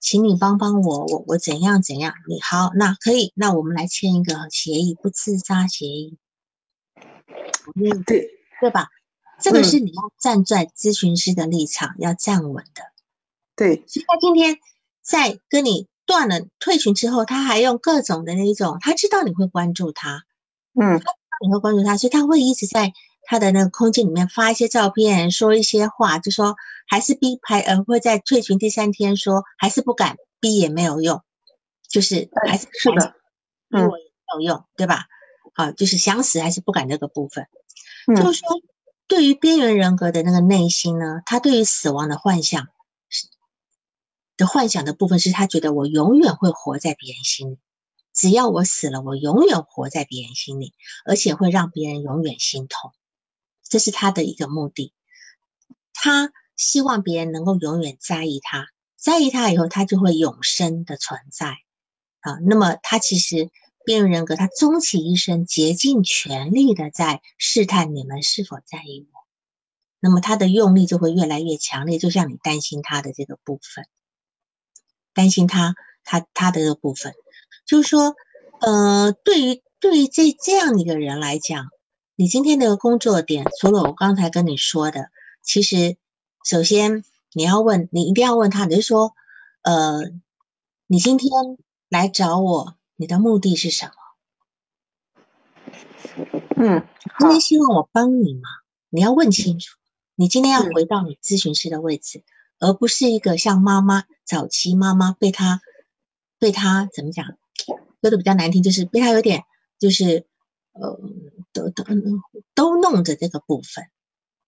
请你帮帮我，我我怎样怎样，你好，那可以，那我们来签一个协议，不自杀协议。
对
对吧？这个是你要站在咨询师的立场，要站稳的。
对，
所以他今天在跟你断了退群之后，他还用各种的那一种，他知道你会关注他，
嗯，他
知道你会关注他，所以他会一直在他的那个空间里面发一些照片，说一些话，就说还是逼拍，呃，会在退群第三天说还是不敢逼也没有用，就是还是
是的，
嗯，没有用，对吧？好，就是想死还是不敢这个部分，就是说。对于边缘人格的那个内心呢，他对于死亡的幻想是的幻想的部分，是他觉得我永远会活在别人心里，只要我死了，我永远活在别人心里，而且会让别人永远心痛，这是他的一个目的。他希望别人能够永远在意他，在意他以后，他就会永生的存在啊。那么他其实。边缘人格，他终其一生竭尽全力的在试探你们是否在意我，那么他的用力就会越来越强烈，就像你担心他的这个部分，担心他他他的这个部分，就是说，呃，对于对于这这样的一个人来讲，你今天的工作点，除了我刚才跟你说的，其实首先你要问，你一定要问他，你就说，呃，你今天来找我。你的目的是什么？
嗯，
今天希望我帮你吗？你要问清楚。你今天要回到你咨询师的位置，而不是一个像妈妈早期妈妈被他被他怎么讲，说的比较难听，就是被他有点就是呃都都都弄着这个部分。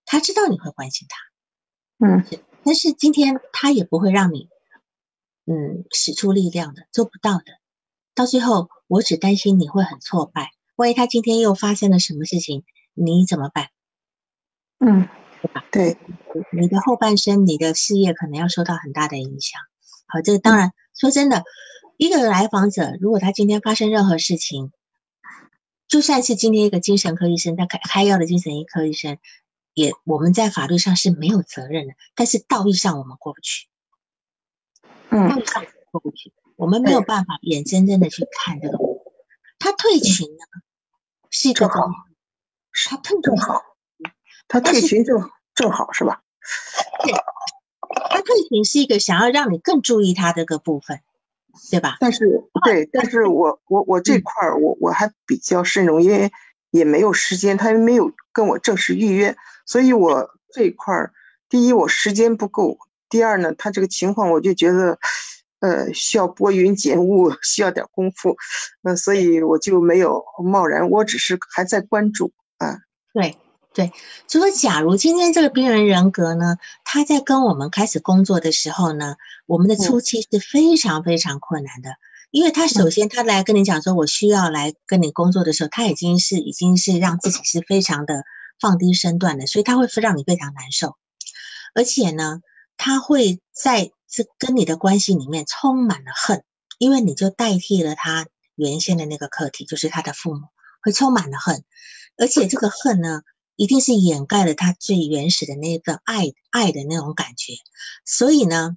他知道你会关心
他，嗯，
但是今天他也不会让你嗯使出力量的，做不到的。到最后，我只担心你会很挫败。万一他今天又发生了什么事情，你怎么办？
嗯，
对你的后半生，你的事业可能要受到很大的影响。好，这个当然说真的，一个来访者如果他今天发生任何事情，就算是今天一个精神科医生，他开开药的精神科医生，也我们在法律上是没有责任的，但是道义上我们过不去。
嗯，
道义上过不去。我们没有办法眼睁睁的去看这个，他退群呢，是一个
好，
他退
正好，他退群正正好是吧？
对，他退群是一个想要让你更注意他这个部分，对吧？
但是对，但是我我我这块儿我我还比较慎重，因为也没有时间，他没有跟我正式预约，所以我这块儿，第一我时间不够，第二呢，他这个情况我就觉得，呃，需要拨云见雾，需要点功夫，呃，所以我就没有贸然，我只是还在关注啊。
对。对，就说假如今天这个边缘人格呢，他在跟我们开始工作的时候呢，我们的初期是非常非常困难的，因为他首先他来跟你讲说，我需要来跟你工作的时候，他已经是已经是让自己是非常的放低身段的，所以他会让你非常难受，而且呢，他会在这跟你的关系里面充满了恨，因为你就代替了他原先的那个课题，就是他的父母，会充满了恨，而且这个恨呢。一定是掩盖了他最原始的那个爱爱的那种感觉，所以呢，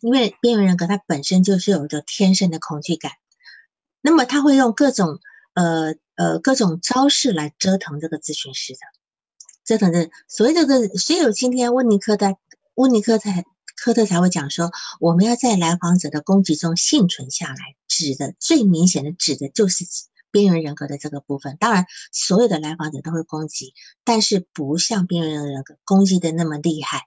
因为边缘人格他本身就是有着天生的恐惧感，那么他会用各种呃呃各种招式来折腾这个咨询师的，折腾的所谓这个，所以有今天温尼科的温尼科才科特才会讲说，我们要在来访者的攻击中幸存下来，指的最明显的指的就是边缘人格的这个部分，当然所有的来访者都会攻击，但是不像边缘人格攻击的那么厉害。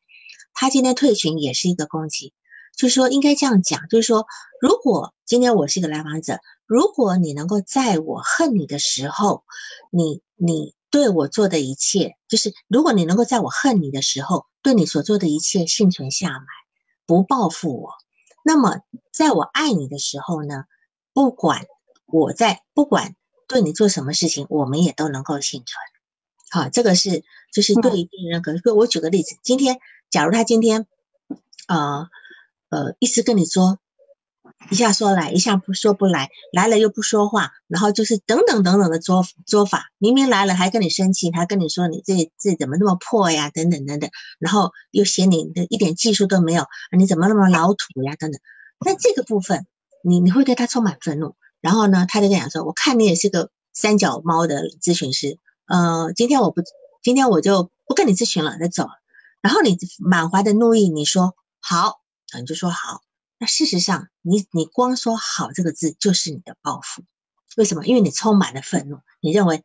他今天退群也是一个攻击，就是说应该这样讲，就是说如果今天我是一个来访者，如果你能够在我恨你的时候，你你对我做的一切，就是如果你能够在我恨你的时候，对你所做的一切幸存下来，不报复我，那么在我爱你的时候呢，不管。我在不管对你做什么事情，我们也都能够幸存。好，这个是就是对于病人格。我举个例子，今天假如他今天，呃呃，一直跟你说，一下说来，一下不说不来，来了又不说话，然后就是等等等等的做做法，明明来了还跟你生气，还跟你说你这这怎么那么破呀，等等等等，然后又嫌你的一点技术都没有，你怎么那么老土呀，等等。那这个部分，你你会对他充满愤怒。然后呢，他就跟讲说：“我看你也是个三脚猫的咨询师，呃，今天我不，今天我就不跟你咨询了，那走。然后你满怀的怒意，你说好，你就说好。那事实上，你你光说好这个字就是你的报复。为什么？因为你充满了愤怒，你认为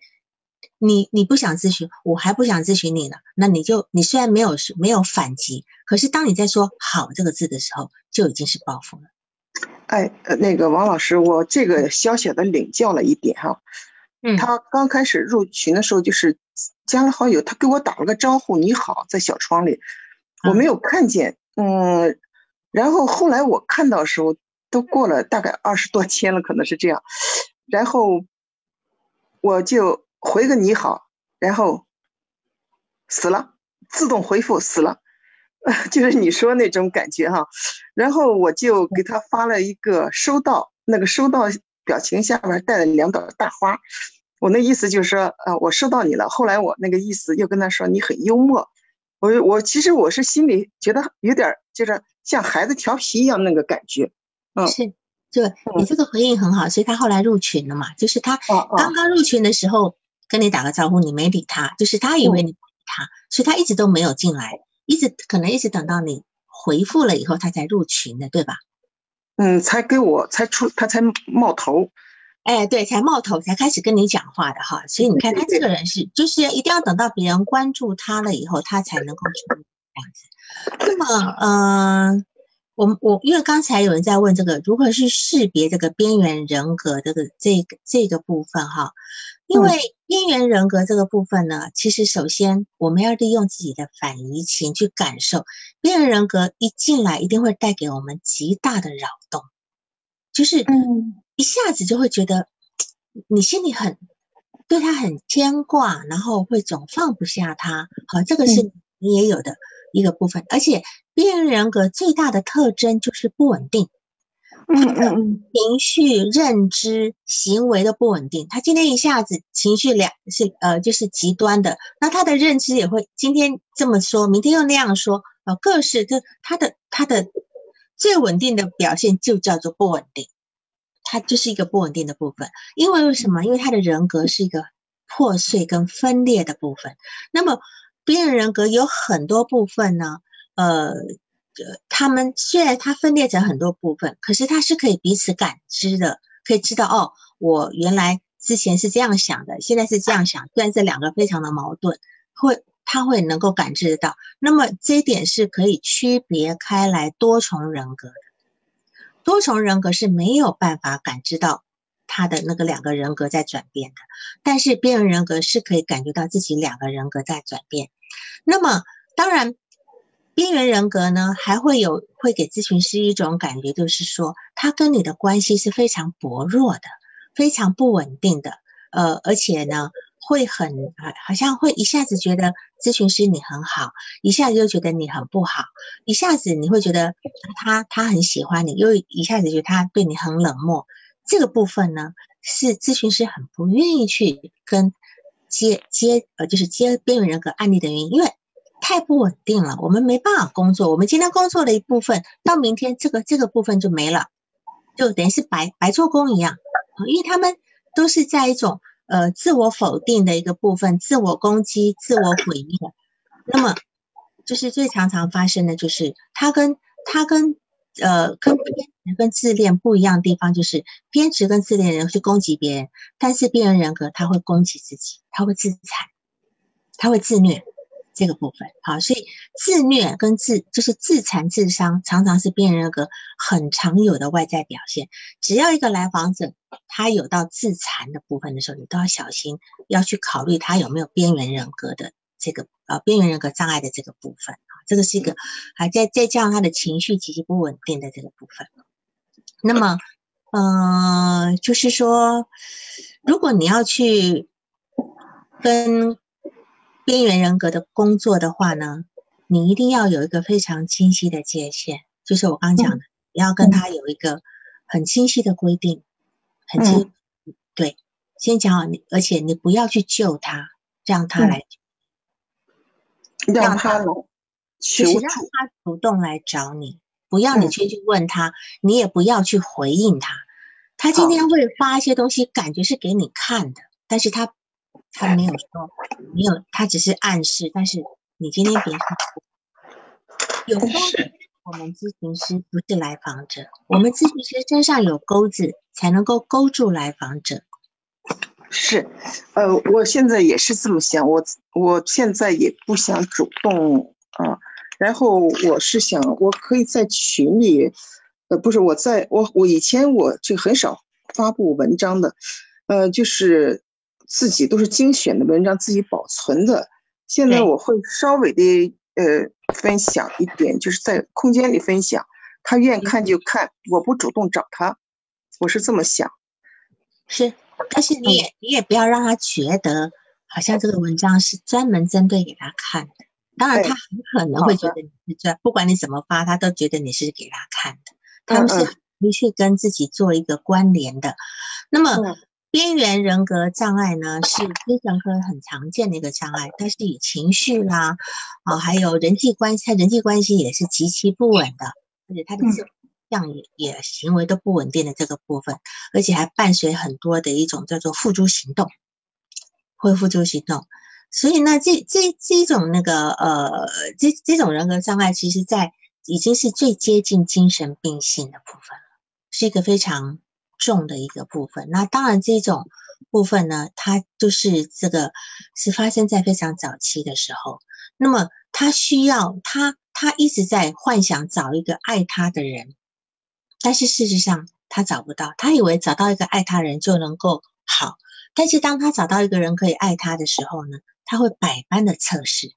你你不想咨询，我还不想咨询你呢。那你就你虽然没有没有反击，可是当你在说好这个字的时候，就已经是报复了。”
哎，呃那个王老师，我这个小小的领教了一点哈。
嗯，
他刚开始入群的时候，就是加了好友，他给我打了个招呼，你好，在小窗里，我没有看见。嗯，然后后来我看到时候，都过了大概二十多天了，可能是这样。然后我就回个你好，然后死了，自动回复死了。就是你说那种感觉哈，然后我就给他发了一个收到，那个收到表情下面带了两朵大花，我那意思就是说，呃，我收到你了。后来我那个意思又跟他说你很幽默，我我其实我是心里觉得有点就是像孩子调皮一样那个感觉，
嗯，是，就你这个回应很好，所以他后来入群了嘛，就是他刚刚入群的时候跟你打个招呼，你没理他，就是他以为你理他，所以他一直都没有进来。一直可能一直等到你回复了以后，他才入群的，对吧？
嗯，才给我才出，他才冒头。
哎，对，才冒头，才开始跟你讲话的哈。所以你看，他这个人是，就是一定要等到别人关注他了以后，他才能够出这样子。那么，嗯，我我因为刚才有人在问这个如何去识别这个边缘人格这个这个这个部分哈。因为边缘人格这个部分呢，其实首先我们要利用自己的反移情去感受，边缘人格一进来一定会带给我们极大的扰动，就是嗯，一下子就会觉得你心里很对他很牵挂，然后会总放不下他。好，这个是你也有的一个部分，而且边缘人格最大的特征就是不稳定。
嗯嗯嗯，
情绪、认知、行为的不稳定。他今天一下子情绪两是呃，就是极端的。那他的认知也会今天这么说，明天又那样说，呃，各式就他的他的最稳定的表现就叫做不稳定。他就是一个不稳定的部分。因为为什么？因为他的人格是一个破碎跟分裂的部分。那么边缘人格有很多部分呢，呃。呃，他们虽然它分裂成很多部分，可是它是可以彼此感知的，可以知道哦，我原来之前是这样想的，现在是这样想。虽然这两个非常的矛盾，会他会能够感知得到。那么这一点是可以区别开来多重人格的。多重人格是没有办法感知到他的那个两个人格在转变的，但是边缘人格是可以感觉到自己两个人格在转变。那么当然。边缘人格呢，还会有会给咨询师一种感觉，就是说他跟你的关系是非常薄弱的，非常不稳定的。呃，而且呢，会很好，像会一下子觉得咨询师你很好，一下子又觉得你很不好，一下子你会觉得他他很喜欢你，又一下子觉得他对你很冷漠。这个部分呢，是咨询师很不愿意去跟接接呃，就是接边缘人格案例的原因，因为。太不稳定了，我们没办法工作。我们今天工作的一部分，到明天这个这个部分就没了，就等于是白白做工一样。因为他们都是在一种呃自我否定的一个部分，自我攻击、自我毁灭。那么，就是最常常发生的就是他跟他跟呃跟偏执跟自恋不一样的地方，就是偏执跟自恋人去攻击别人，但是边缘人格他会攻击自己，他会自残，他会自虐。这个部分好，所以自虐跟自就是自残自伤，常常是边缘人格很常有的外在表现。只要一个来访者他有到自残的部分的时候，你都要小心，要去考虑他有没有边缘人格的这个呃边缘人格障碍的这个部分啊，这个是一个还在再加上他的情绪极其不稳定的这个部分。那么，嗯，就是说，如果你要去跟边缘人格的工作的话呢，你一定要有一个非常清晰的界限，就是我刚讲的，你要跟他有一个很清晰的规定，很清，对，先讲好你，而且你不要去救他，让他来，
让他求助，
让他主动来找你，不要你去去问他，你也不要去回应他，他今天会发一些东西，感觉是给你看的，但是他。他没有说，没有，他只是暗示。但是你今天别说，有钩子，我们咨询师不是来访者，我们咨询师身上有钩子，才能够勾住来访者。
是，呃，我现在也是这么想，我我现在也不想主动啊。然后我是想，我可以在群里，呃，不是我在我我以前我就很少发布文章的，呃，就是。自己都是精选的文章，自己保存的。现在我会稍微的呃分享一点，就是在空间里分享，他愿意看就看，我不主动找他，我是这么想。
是，但是你也你也不要让他觉得好像这个文章是专门针对给他看的。当然，他很可能会觉得你是专，不管你怎么发，他都觉得你是给他看的。他们是必须跟自己做一个关联的。那么。边缘人格障碍呢，是精神科很常见的一个障碍，它是以情绪啦，啊，还有人际关系，他人际关系也是极其不稳的，而且他的这样也也行为都不稳定的这个部分，而且还伴随很多的一种叫做付诸行动，会付诸行动，所以呢，这这这种那个呃，这这种人格障碍，其实在已经是最接近精神病性的部分了，是一个非常。重的一个部分，那当然这种部分呢，它就是这个是发生在非常早期的时候。那么他需要他他一直在幻想找一个爱他的人，但是事实上他找不到。他以为找到一个爱他人就能够好，但是当他找到一个人可以爱他的时候呢，他会百般的测试，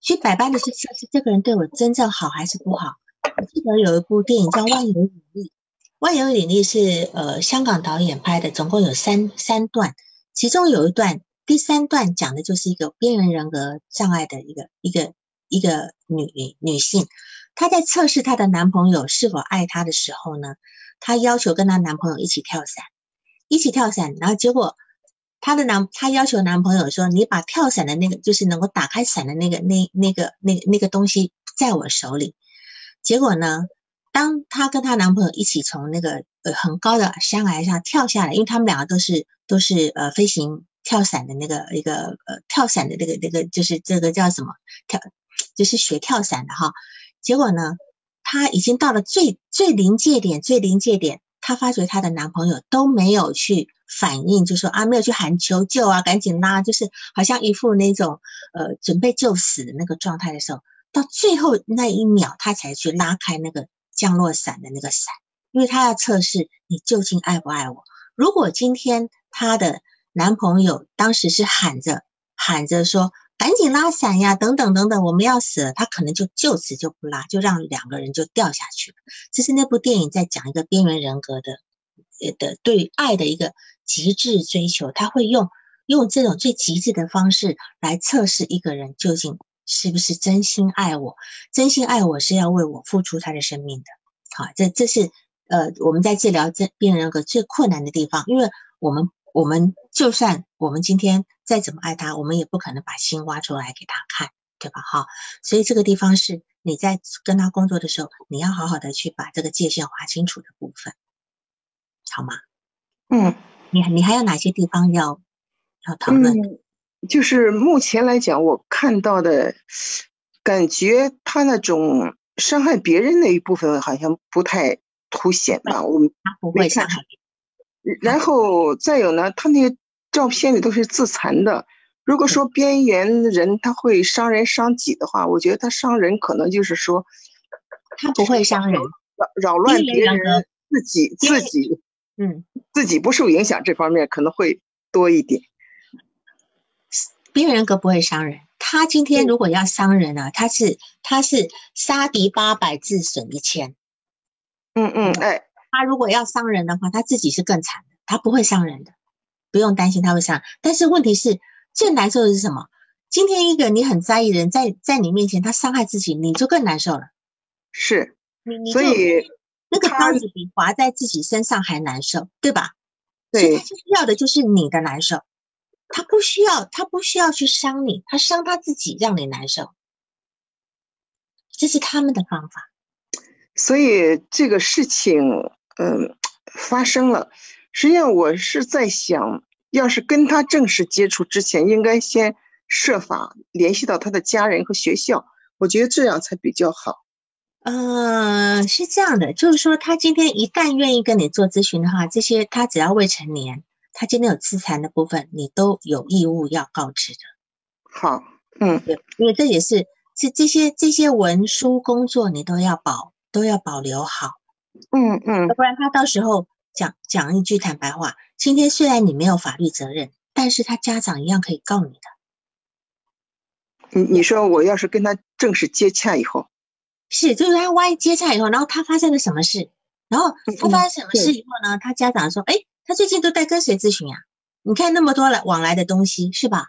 去百般的去测试这个人对我真正好还是不好。我记得有一部电影叫《万有引力》。万有引力是呃香港导演拍的，总共有三三段，其中有一段第三段讲的就是一个边缘人格障碍的一个一个一个女女性，她在测试她的男朋友是否爱她的时候呢，她要求跟她男朋友一起跳伞，一起跳伞，然后结果她的男她要求男朋友说，你把跳伞的那个就是能够打开伞的那个那那个那那个东西在我手里，结果呢？当她跟她男朋友一起从那个呃很高的山崖上跳下来，因为他们两个都是都是呃飞行跳伞的那个一个呃跳伞的那个那个就是这个叫什么跳，就是学跳伞的哈。结果呢，她已经到了最最临界点，最临界点，她发觉她的男朋友都没有去反应，就说啊，没有去喊求救啊，赶紧拉，就是好像一副那种呃准备就死的那个状态的时候，到最后那一秒，她才去拉开那个降落伞的那个伞，因为她要测试你究竟爱不爱我。如果今天她的男朋友当时是喊着喊着说。赶紧拉伞呀！等等等等，我们要死了，他可能就就此就不拉，就让两个人就掉下去了。这是那部电影在讲一个边缘人格的，呃的对爱的一个极致追求。他会用用这种最极致的方式来测试一个人究竟是不是真心爱我。真心爱我是要为我付出他的生命的。好，这这是呃我们在治疗这病人个最困难的地方，因为我们。我们就算我们今天再怎么爱他，我们也不可能把心挖出来给他看，对吧？哈，所以这个地方是你在跟他工作的时候，你要好好的去把这个界限划清楚的部分，好吗？
嗯，
你你还有哪些地方要要讨论？
就是目前来讲，我看到的感觉，他那种伤害别人那一部分好像不太凸显吧？我们
他不会伤害。
然后再有呢，他那个照片里都是自残的。如果说边缘人他会伤人伤己的话，我觉得他伤人可能就是说，
他不会伤人，
扰扰乱别人，自己自己，
嗯，
自己不受影响这方面可能会多一点。
边缘人格不会伤人，他今天如果要伤人啊，他是他是杀敌八百自损一千。
嗯嗯，哎。
他如果要伤人的话，他自己是更惨的。他不会伤人的，不用担心他会伤。但是问题是，最难受的是什么？今天一个你很在意的人，在在你面前他伤害自己，你就更难受了。
是，
你你
所以
那个刀子比划在自己身上还难受，对吧？
对，
他就是要的就是你的难受，他不需要，他不需要去伤你，他伤他自己让你难受，这是他们的方法。
所以这个事情。嗯，发生了。实际上，我是在想，要是跟他正式接触之前，应该先设法联系到他的家人和学校。我觉得这样才比较好。
嗯，是这样的，就是说，他今天一旦愿意跟你做咨询的话，这些他只要未成年，他今天有自残的部分，你都有义务要告知的。
好，嗯，
对，因为这也是这这些这些文书工作，你都要保都要保留好。
嗯嗯，
要不然他到时候讲讲一句坦白话，今天虽然你没有法律责任，但是他家长一样可以告你的。
你你说我要是跟他正式接洽以后，
是就是他万一接洽以后，然后他发生了什么事，然后他发生什么事以后呢？他家长说，哎，他最近都在跟谁咨询呀？你看那么多来往来的东西是吧？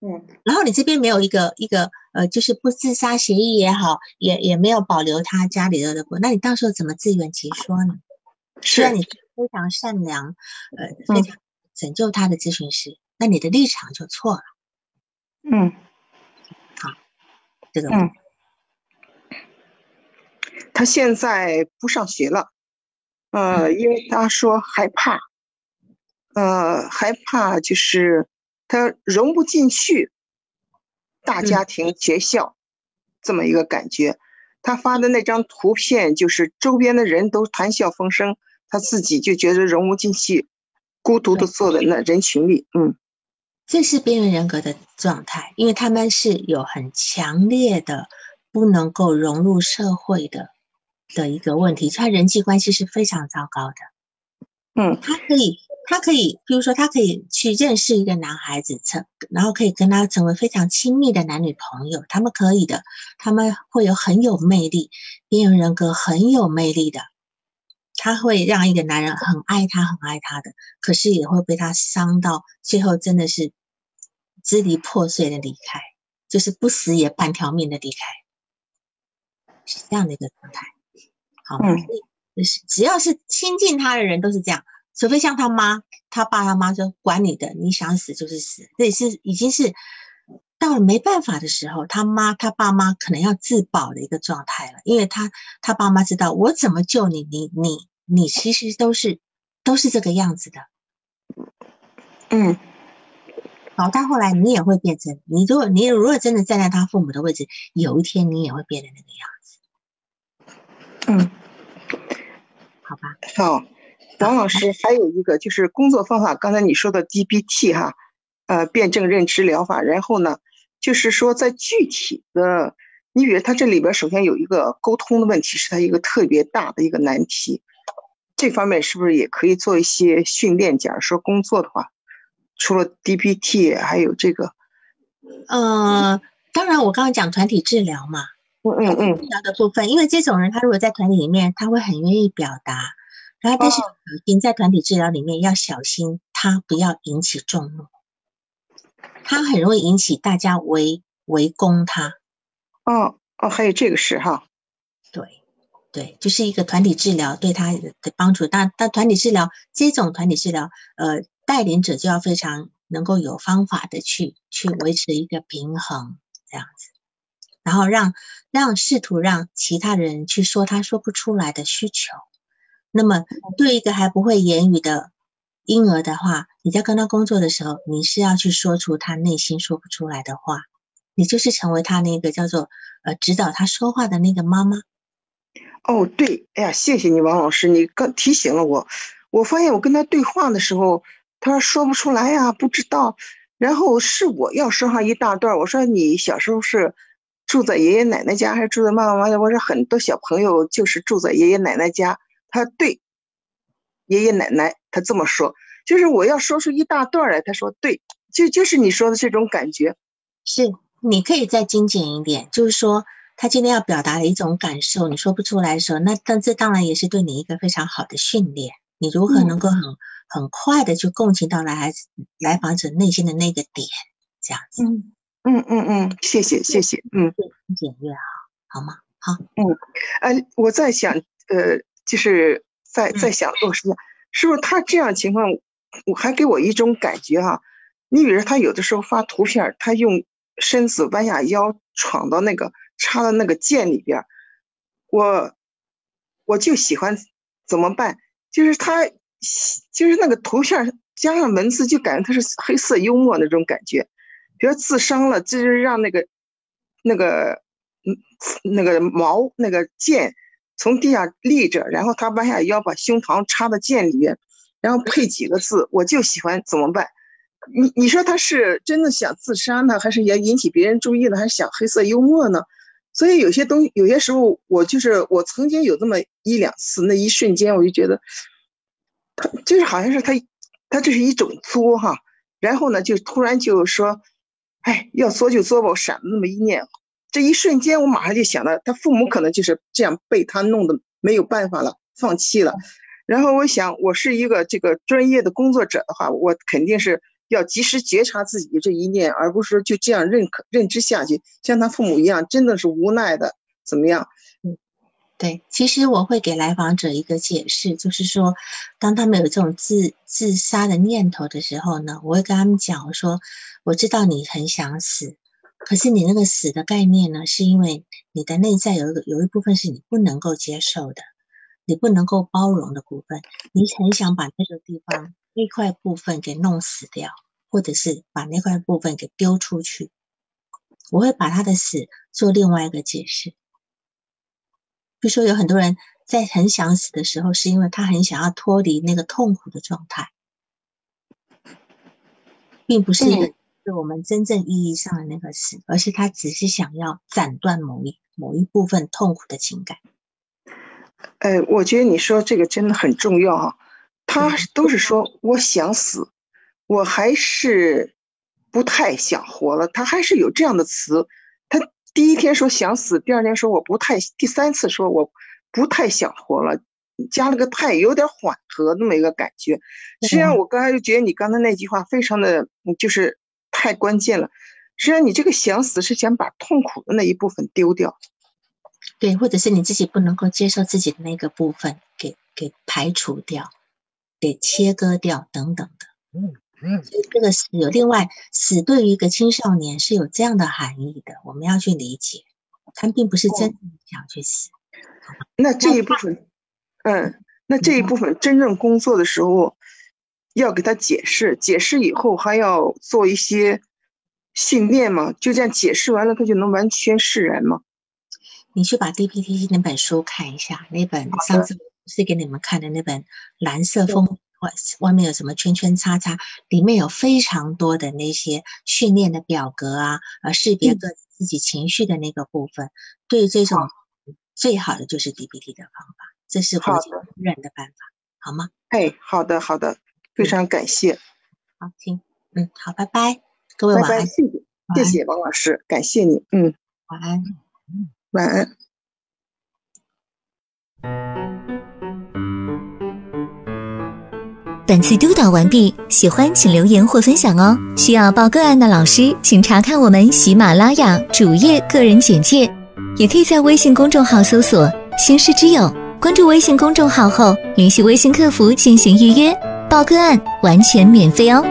嗯，
然后你这边没有一个一个呃，就是不自杀协议也好，也也没有保留他家里的的那你到时候怎么自圆其说呢？
是，
你非常善良，呃，非常拯救他的咨询师，那你的立场就错了。
嗯，
好，这个
嗯，他现在不上学了，呃，因为他说害怕，呃，害怕就是。他融不进去，大家庭学校这么一个感觉。他发的那张图片，就是周边的人都谈笑风生，他自己就觉得融不进去，孤独的坐在那人群里。嗯，
这是边缘人格的状态，因为他们是有很强烈的不能够融入社会的的一个问题，他人际关系是非常糟糕的。
嗯，
他可以。他可以，比如说，他可以去认识一个男孩子，成然后可以跟他成为非常亲密的男女朋友。他们可以的，他们会有很有魅力，边缘人格很有魅力的。他会让一个男人很爱他，很爱他的，可是也会被他伤到，最后真的是支离破碎的离开，就是不死也半条命的离开，是这样的一个状态。好，嗯，就是只要是亲近他的人都是这样。除非像他妈、他爸、他妈说管你的，你想死就是死，这也是已经是到了没办法的时候，他妈、他爸妈可能要自保的一个状态了，因为他他爸妈知道我怎么救你，你你你其实都是都是这个样子的，
嗯，
好，到后来你也会变成，你如果你如果真的站在他父母的位置，有一天你也会变成那个样子，
嗯，
好吧。
好，王老师还有一个就是工作方法，刚才你说的 DBT 哈，呃，辩证认知疗法。然后呢，就是说在具体的，你比如他这里边首先有一个沟通的问题，是他一个特别大的一个难题。这方面是不是也可以做一些训练？假如说工作的话，除了 DBT，还有这个，
呃，当然我刚刚讲团体治疗嘛，
嗯嗯嗯，
治疗的部分，因为这种人他如果在团体里面，他会很愿意表达，然后但是你在团体治疗里面要小心，他不要引起众怒，他很容易引起大家围围攻他。
哦哦，还有这个事哈，
对。对，就是一个团体治疗对他的帮助。但但团体治疗这种团体治疗，呃，带领者就要非常能够有方法的去去维持一个平衡，这样子，然后让让试图让其他人去说他说不出来的需求。那么对一个还不会言语的婴儿的话，你在跟他工作的时候，你是要去说出他内心说不出来的话，你就是成为他那个叫做呃指导他说话的那个妈妈。
哦，对，哎呀，谢谢你，王老师，你刚提醒了我。我发现我跟他对话的时候，他说不出来呀，不知道。然后是我要说上一大段。我说你小时候是住在爷爷奶奶家，还是住在妈妈妈家？我说很多小朋友就是住在爷爷奶奶家。他对，爷爷奶奶，他这么说，就是我要说出一大段来。他说对，就就是你说的这种感觉。
是，你可以再精简一点，就是说。他今天要表达的一种感受，你说不出来的时候，那但这当然也是对你一个非常好的训练。你如何能够很很快的去共情到来孩子来访者内心的那个点，这样子。
嗯嗯嗯嗯，谢谢谢谢，嗯，
越简越好，好吗？好，
嗯，呃，我在想，呃，就是在在想，我是是不是他这样情况，我还给我一种感觉哈。你比如他有的时候发图片，他用身子弯下腰闯到那个。插到那个剑里边，我我就喜欢怎么办？就是他，就是那个图片加上文字，就感觉他是黑色幽默那种感觉。比如自伤了，就是让那个那个嗯那个矛那个剑从地下立着，然后他弯下腰把胸膛插到剑里面，然后配几个字，我就喜欢怎么办？你你说他是真的想自杀呢，还是也引起别人注意呢，还是想黑色幽默呢？所以有些东西，有些时候我就是我曾经有这么一两次，那一瞬间我就觉得，他就是好像是他，他这是一种作哈，然后呢就突然就说，哎，要作就作吧，我闪了那么一念，这一瞬间我马上就想到，他父母可能就是这样被他弄得没有办法了，放弃了，然后我想我是一个这个专业的工作者的话，我肯定是。要及时觉察自己这一念，而不是说就这样认可认知下去，像他父母一样，真的是无奈的怎么样？
嗯，对，其实我会给来访者一个解释，就是说，当他们有这种自自杀的念头的时候呢，我会跟他们讲，我说，我知道你很想死，可是你那个死的概念呢，是因为你的内在有有一部分是你不能够接受的，你不能够包容的部分，你很想把那个地方那块部分给弄死掉。或者是把那块部分给丢出去，我会把他的死做另外一个解释。比如说，有很多人在很想死的时候，是因为他很想要脱离那个痛苦的状态，并不是是我们真正意义上的那个死，而是他只是想要斩断某一某一部分痛苦的情感。
哎，我觉得你说这个真的很重要哈。他都是说我想死。我还是不太想活了。他还是有这样的词。他第一天说想死，第二天说我不太，第三次说我不太想活了，加了个太，有点缓和那么一个感觉。实际上，我刚才就觉得你刚才那句话非常的，就是太关键了。实际上，你这个想死是想把痛苦的那一部分丢掉，
对，或者是你自己不能够接受自己的那个部分，给给排除掉，给切割掉等等的。嗯嗯。所以这个死有另外死对于一个青少年是有这样的含义的，我们要去理解，他并不是真的想去死。
那这一部分，嗯，那这一部分真正工作的时候，要给他解释，解释以后还要做一些训练嘛？就这样解释完了，他就能完全释然吗？
你去把 DPT 那本书看一下，那本上次是给你们看的那本蓝色风外外面有什么圈圈叉叉，里面有非常多的那些训练的表格啊，呃，识别个自己情绪的那个部分。对这种最好的就是 DPT 的方法，这是国际公认的办法，好吗？
哎，好的，好的，非常感谢。
好，听，嗯，好，拜拜，各位晚安，
谢谢，谢谢王老师，感谢你，嗯，
晚安，
晚安。
本次督导完毕，喜欢请留言或分享哦。需要报个案的老师，请查看我们喜马拉雅主页个人简介，也可以在微信公众号搜索“星师之友”，关注微信公众号后，联系微信客服进行预约报个案，完全免费哦。